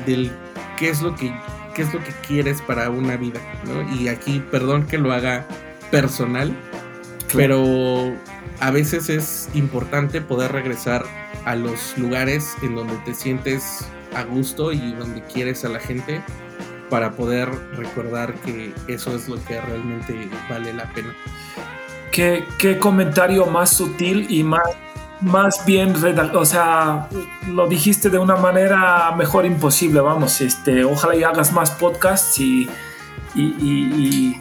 del qué es lo que qué es lo que quieres para una vida, ¿no? Y aquí, perdón que lo haga personal, pero a veces es importante poder regresar a los lugares en donde te sientes a gusto y donde quieres a la gente para poder recordar que eso es lo que realmente vale la pena. Qué, qué comentario más sutil y más, más bien, o sea, lo dijiste de una manera mejor imposible, vamos, este, ojalá y hagas más podcasts y, y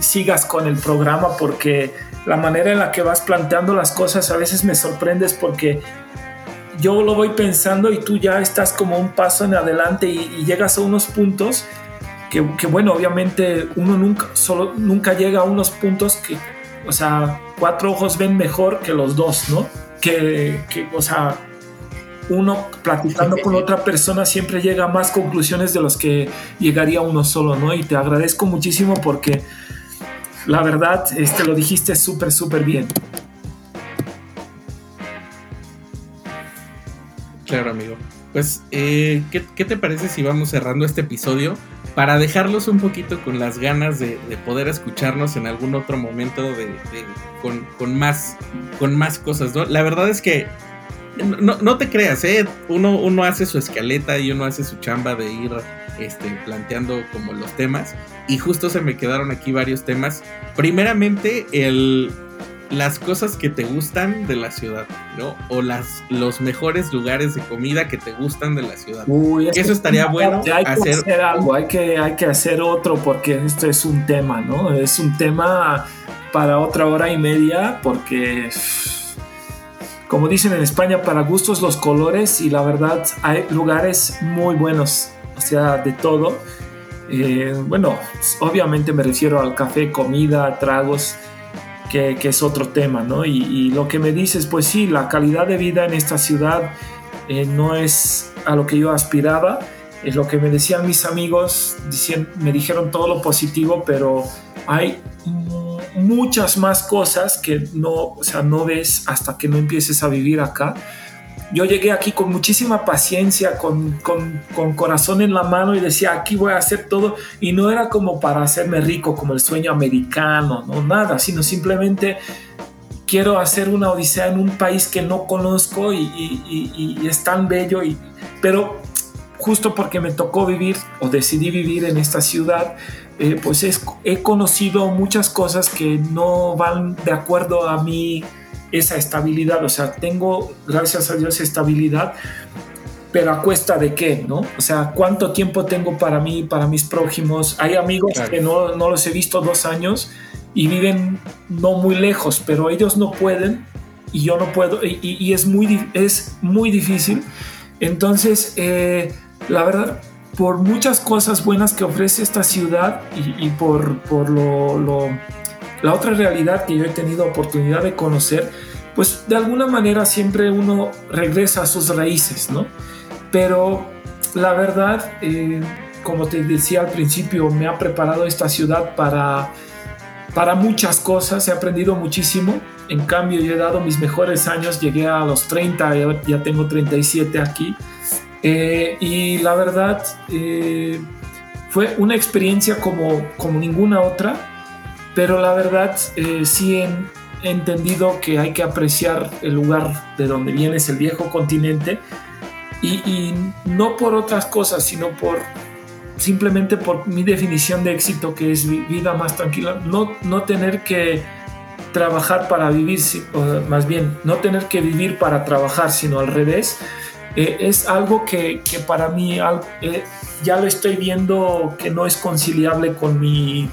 sigas con el programa porque la manera en la que vas planteando las cosas a veces me sorprendes porque yo lo voy pensando y tú ya estás como un paso en adelante y, llegas a unos puntos que, bueno, obviamente uno nunca, solo, nunca llega a unos puntos que, o sea, cuatro ojos ven mejor que los dos, ¿no? Que, que o sea, uno platicando con otra persona siempre llega a más conclusiones de los que llegaría uno solo, ¿no? Y te agradezco muchísimo porque la verdad, este, lo dijiste súper, súper bien. Claro, amigo. Pues, eh, ¿qué, te parece si vamos cerrando este episodio para dejarlos un poquito con las ganas de, poder escucharnos en algún otro momento de, con, más, con más cosas. La verdad es que no, te creas, ¿eh? Uno, uno hace su escaleta y uno hace su chamba de ir este, planteando como los temas y justo se me quedaron aquí varios temas. Primeramente, el, las cosas que te gustan de la ciudad, ¿no? O las, los mejores lugares de comida que te gustan de la ciudad. Uy, Eso estaría bueno. Hay que hacer algo, hay que, hay que hacer otro porque esto es un tema, ¿no? Es un tema para otra hora y media porque como dicen en España, para gustos los colores y la verdad hay lugares muy buenos, o sea, de todo. Eh, bueno, obviamente me refiero al café, comida, tragos, que, es otro tema, ¿no? Y, lo que me dices, pues sí, la calidad de vida en esta ciudad eh, no es a lo que yo aspiraba. Es lo que me decían mis amigos, me dijeron todo lo positivo, pero hay muchas más cosas que no, o sea, no ves hasta que no empieces a vivir acá yo llegué aquí con muchísima paciencia, con, con, corazón en la mano y decía, aquí voy a hacer todo. Y no era como para hacerme rico, como el sueño americano, no nada, sino simplemente quiero hacer una odisea en un país que no conozco y, es tan bello. Y, pero justo porque me tocó vivir o decidí vivir en esta ciudad, eh, pues he conocido muchas cosas que no van de acuerdo a mi esa estabilidad, o sea, tengo, gracias a Dios, estabilidad, pero a cuesta de qué, ¿no? O sea, ¿cuánto tiempo tengo para mí, para mis prójimos? Hay amigos que no, no, los he visto dos años y viven no muy lejos, pero ellos no pueden y yo no puedo y, es, muy, es muy difícil. Entonces, eh, la verdad, por muchas cosas buenas que ofrece esta ciudad y, por, por lo, lo la otra realidad que yo he tenido oportunidad de conocer, pues de alguna manera siempre uno regresa a sus raíces, ¿no? Pero la verdad, eh, como te decía al principio, me ha preparado esta ciudad para, para muchas cosas, he aprendido muchísimo. En cambio, yo he dado mis mejores años, llegué a los 30, ya tengo 37 aquí. Eh, y la verdad, eh, fue una experiencia como, como ninguna otra pero la verdad eh, sí he, entendido que hay que apreciar el lugar de donde vienes, el viejo continente, y, no por otras cosas, sino por simplemente por mi definición de éxito, que es vida más tranquila, no, no tener que trabajar para vivir, más bien, no tener que vivir para trabajar, sino al revés, eh, es algo que, que para mí eh, ya lo estoy viendo que no es conciliable con mi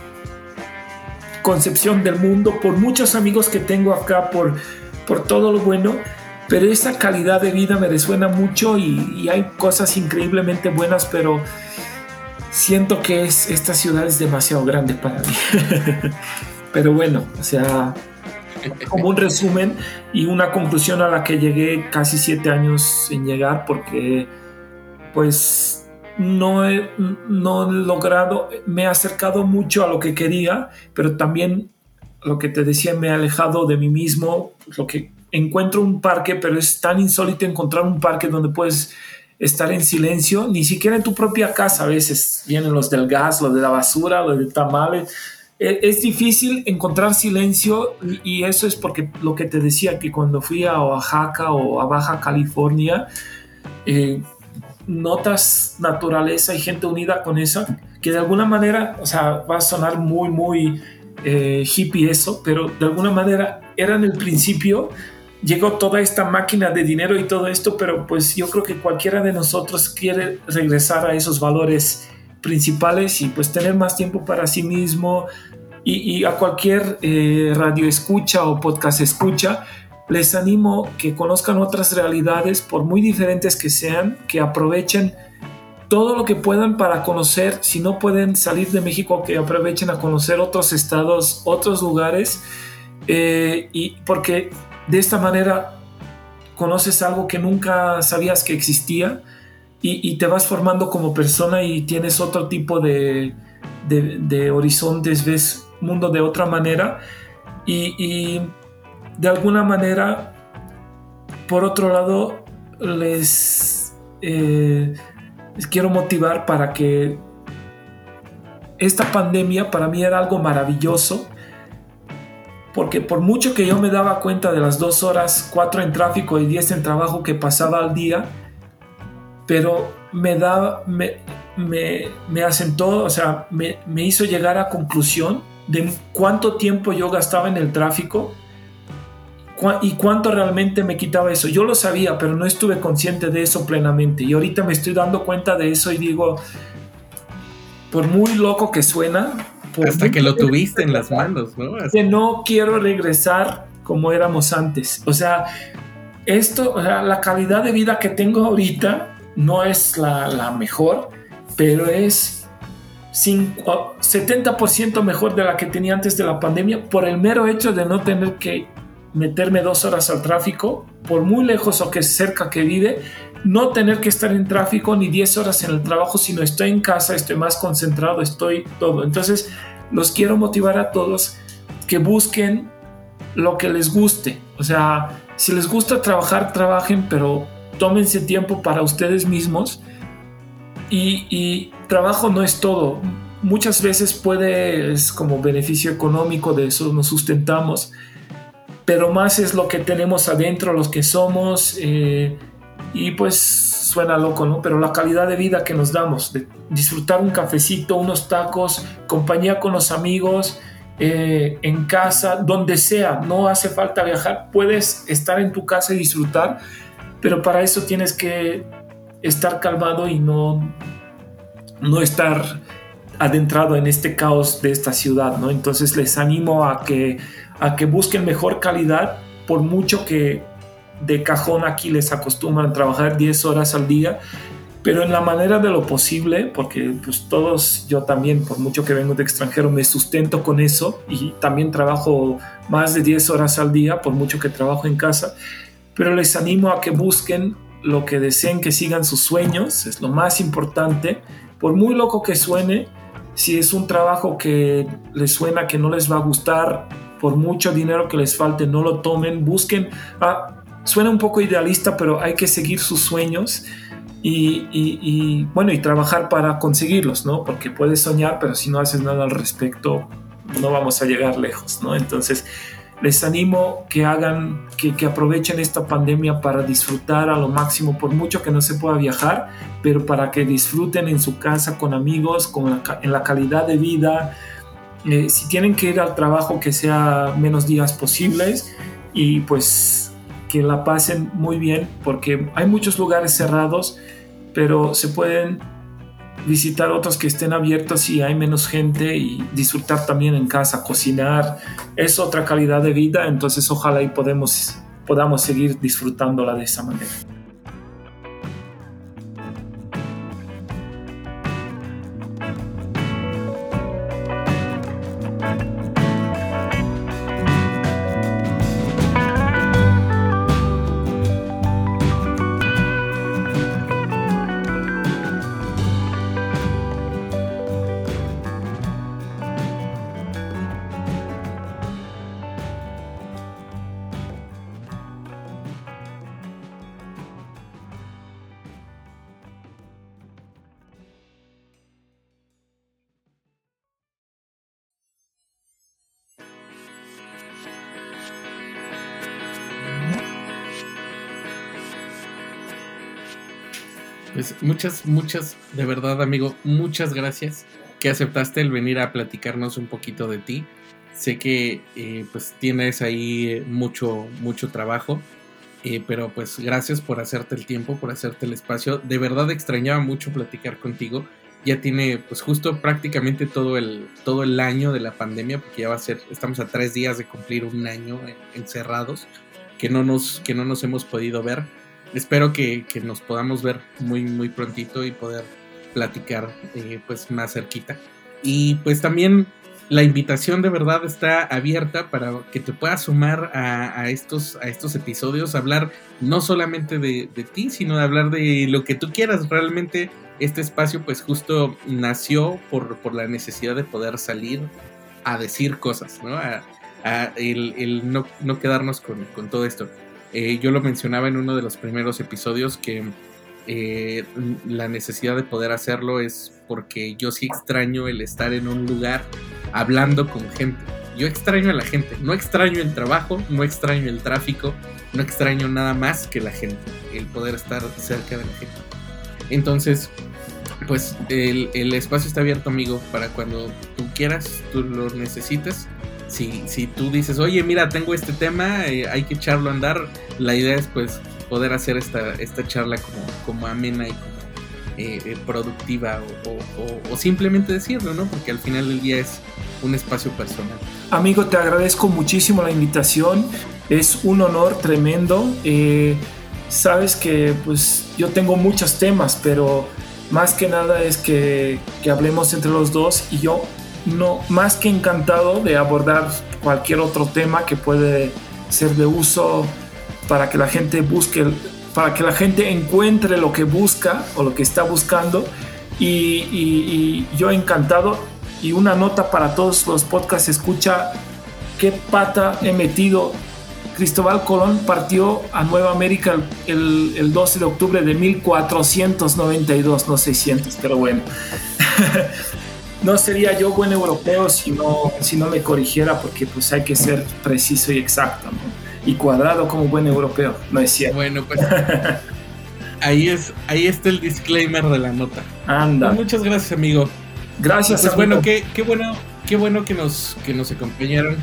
concepción del mundo, por muchos amigos que tengo acá, por, por todo lo bueno, pero esa calidad de vida me resuena mucho y, hay cosas increíblemente buenas, pero siento que es, esta ciudad es demasiado grande para mí. pero bueno, o sea, como un resumen y una conclusión a la que llegué casi siete años en llegar porque pues no he, no logrado, me he acercado mucho a lo que quería, pero también lo que te decía, me he alejado de mí mismo, lo que encuentro un parque, pero es tan insólito encontrar un parque donde puedes estar en silencio, ni siquiera en tu propia casa a veces vienen los del gas, los de la basura, los de tamales. E, es difícil encontrar silencio y eso es porque lo que te decía, que cuando fui a Oaxaca o a Baja California, eh, notas naturaleza y gente unida con eso, que de alguna manera, o sea, va a sonar muy, muy eh, hippie eso, pero de alguna manera era en el principio, llegó toda esta máquina de dinero y todo esto, pero pues yo creo que cualquiera de nosotros quiere regresar a esos valores principales y pues tener más tiempo para sí mismo y, a cualquier eh, radio escucha o podcast escucha, les animo que conozcan otras realidades, por muy diferentes que sean, que aprovechen todo lo que puedan para conocer, si no pueden salir de México, que aprovechen a conocer otros estados, otros lugares, eh, y porque de esta manera conoces algo que nunca sabías que existía y, te vas formando como persona y tienes otro tipo de, horizontes, ves mundo de otra manera. Y de alguna manera, por otro lado, les, eh, les quiero motivar para que esta pandemia para mí era algo maravilloso, porque por mucho que yo me daba cuenta de las dos horas, cuatro en tráfico y diez en trabajo que pasaba al día, pero me me, me, me asentó, o sea, me, me hizo llegar a conclusión de cuánto tiempo yo gastaba en el tráfico y cuánto realmente me quitaba eso. Yo lo sabía, pero no estuve consciente de eso plenamente. Y ahorita me estoy dando cuenta de eso y digo, por muy loco que suena... Hasta que lo tuviste en las manos, ¿no? Que no quiero regresar como éramos antes. O sea, esto, o sea, la calidad de vida que tengo ahorita no es la, la mejor, pero es 70% mejor de la que tenía antes de la pandemia por el mero hecho de no tener que meterme dos horas al tráfico, por muy lejos o que cerca que vive, no tener que estar en tráfico ni 10 horas en el trabajo, sino estoy en casa, estoy más concentrado, estoy todo. Entonces, los quiero motivar a todos que busquen lo que les guste. O sea, si les gusta trabajar, trabajen, pero tómense tiempo para ustedes mismos. Y, trabajo no es todo. Muchas veces puede, es como beneficio económico, de eso nos sustentamos pero más es lo que tenemos adentro, los que somos, eh, y pues suena loco, ¿no? Pero la calidad de vida que nos damos, de disfrutar un cafecito, unos tacos, compañía con los amigos, eh, en casa, donde sea, no hace falta viajar, puedes estar en tu casa y disfrutar, pero para eso tienes que estar calmado y no, no estar adentrado en este caos de esta ciudad, ¿no? Entonces les animo a que a que busquen mejor calidad, por mucho que de cajón aquí les acostumbran trabajar 10 horas al día, pero en la manera de lo posible, porque pues todos, yo también, por mucho que vengo de extranjero, me sustento con eso y también trabajo más de 10 horas al día, por mucho que trabajo en casa, pero les animo a que busquen lo que deseen, que sigan sus sueños, es lo más importante, por muy loco que suene, si es un trabajo que les suena que no les va a gustar, por mucho dinero que les falte, no lo tomen, busquen, ah, suena un poco idealista, pero hay que seguir sus sueños y, bueno, y trabajar para conseguirlos, ¿no? Porque puedes soñar, pero si no haces nada al respecto, no vamos a llegar lejos, ¿no? Entonces, les animo que hagan, que, que, aprovechen esta pandemia para disfrutar a lo máximo, por mucho que no se pueda viajar, pero para que disfruten en su casa con amigos, con en la calidad de vida, eh, si tienen que ir al trabajo que sea menos días posibles y pues que la pasen muy bien porque hay muchos lugares cerrados pero se pueden visitar otros que estén abiertos y hay menos gente y disfrutar también en casa, cocinar, es otra calidad de vida, entonces ojalá y podemos, podamos seguir disfrutándola de esa manera. Muchas, muchas, de verdad, amigo, muchas gracias que aceptaste el venir a platicarnos un poquito de ti. Sé que eh, pues tienes ahí mucho, mucho trabajo, eh, pero pues gracias por hacerte el tiempo, por hacerte el espacio. De verdad extrañaba mucho platicar contigo. Ya tiene pues justo prácticamente todo el, todo el año de la pandemia, porque ya va a ser, estamos a tres días de cumplir un año encerrados, que no nos, que no nos hemos podido ver espero que, nos podamos ver muy, muy prontito y poder platicar eh, pues más cerquita. Y pues también la invitación de verdad está abierta para que te puedas sumar a, estos, a estos episodios, hablar no solamente de, ti, sino de hablar de lo que tú quieras. Realmente este espacio pues justo nació por, por la necesidad de poder salir a decir cosas, ¿no? A, el, no, no, quedarnos con, con todo esto. Eh, yo lo mencionaba en uno de los primeros episodios que eh, la necesidad de poder hacerlo es porque yo sí extraño el estar en un lugar hablando con gente. Yo extraño a la gente, no extraño el trabajo, no extraño el tráfico, no extraño nada más que la gente, el poder estar cerca de la gente. Entonces, pues el, el espacio está abierto, amigo, para cuando tú quieras, tú lo necesites si, si tú dices, oye, mira, tengo este tema, eh, hay que echarlo a andar, la idea es pues poder hacer esta, esta charla como, como amena y como eh, eh, productiva o, simplemente decirlo, ¿no? Porque al final del día es un espacio personal. Amigo, te agradezco muchísimo la invitación, es un honor tremendo. sabes que pues yo tengo muchos temas, pero más que nada es que, que hablemos entre los dos y yo no, más que encantado de abordar cualquier otro tema que puede ser de uso para que la gente busque, para que la gente encuentre lo que busca o lo que está buscando. Y, yo encantado. Y una nota para todos los podcasts, escucha qué pata he metido. Cristóbal Colón partió a Nueva América el, el 12 de octubre de 1492, no 600, pero bueno. no sería yo buen europeo si no, si no me corrigiera, porque pues hay que ser preciso y exacto, Y cuadrado como buen europeo, no es cierto. Bueno, pues ahí, es, ahí está el disclaimer de la nota. Anda. Pues, muchas gracias, amigo. Gracias, pues, bueno, qué, qué, bueno, qué bueno que nos, que nos acompañaron.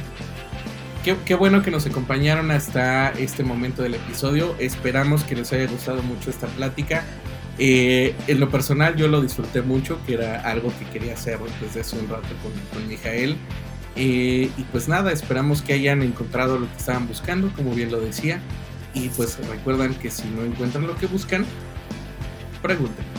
Qué, qué, bueno que nos acompañaron hasta este momento del episodio. Esperamos que les haya gustado mucho esta plática. Eh, en lo personal yo lo disfruté mucho, que era algo que quería hacer desde hace un rato con, con Mijael. Eh, y pues nada, esperamos que hayan encontrado lo que estaban buscando, como bien lo decía. Y pues recuerdan que si no encuentran lo que buscan, pregunten.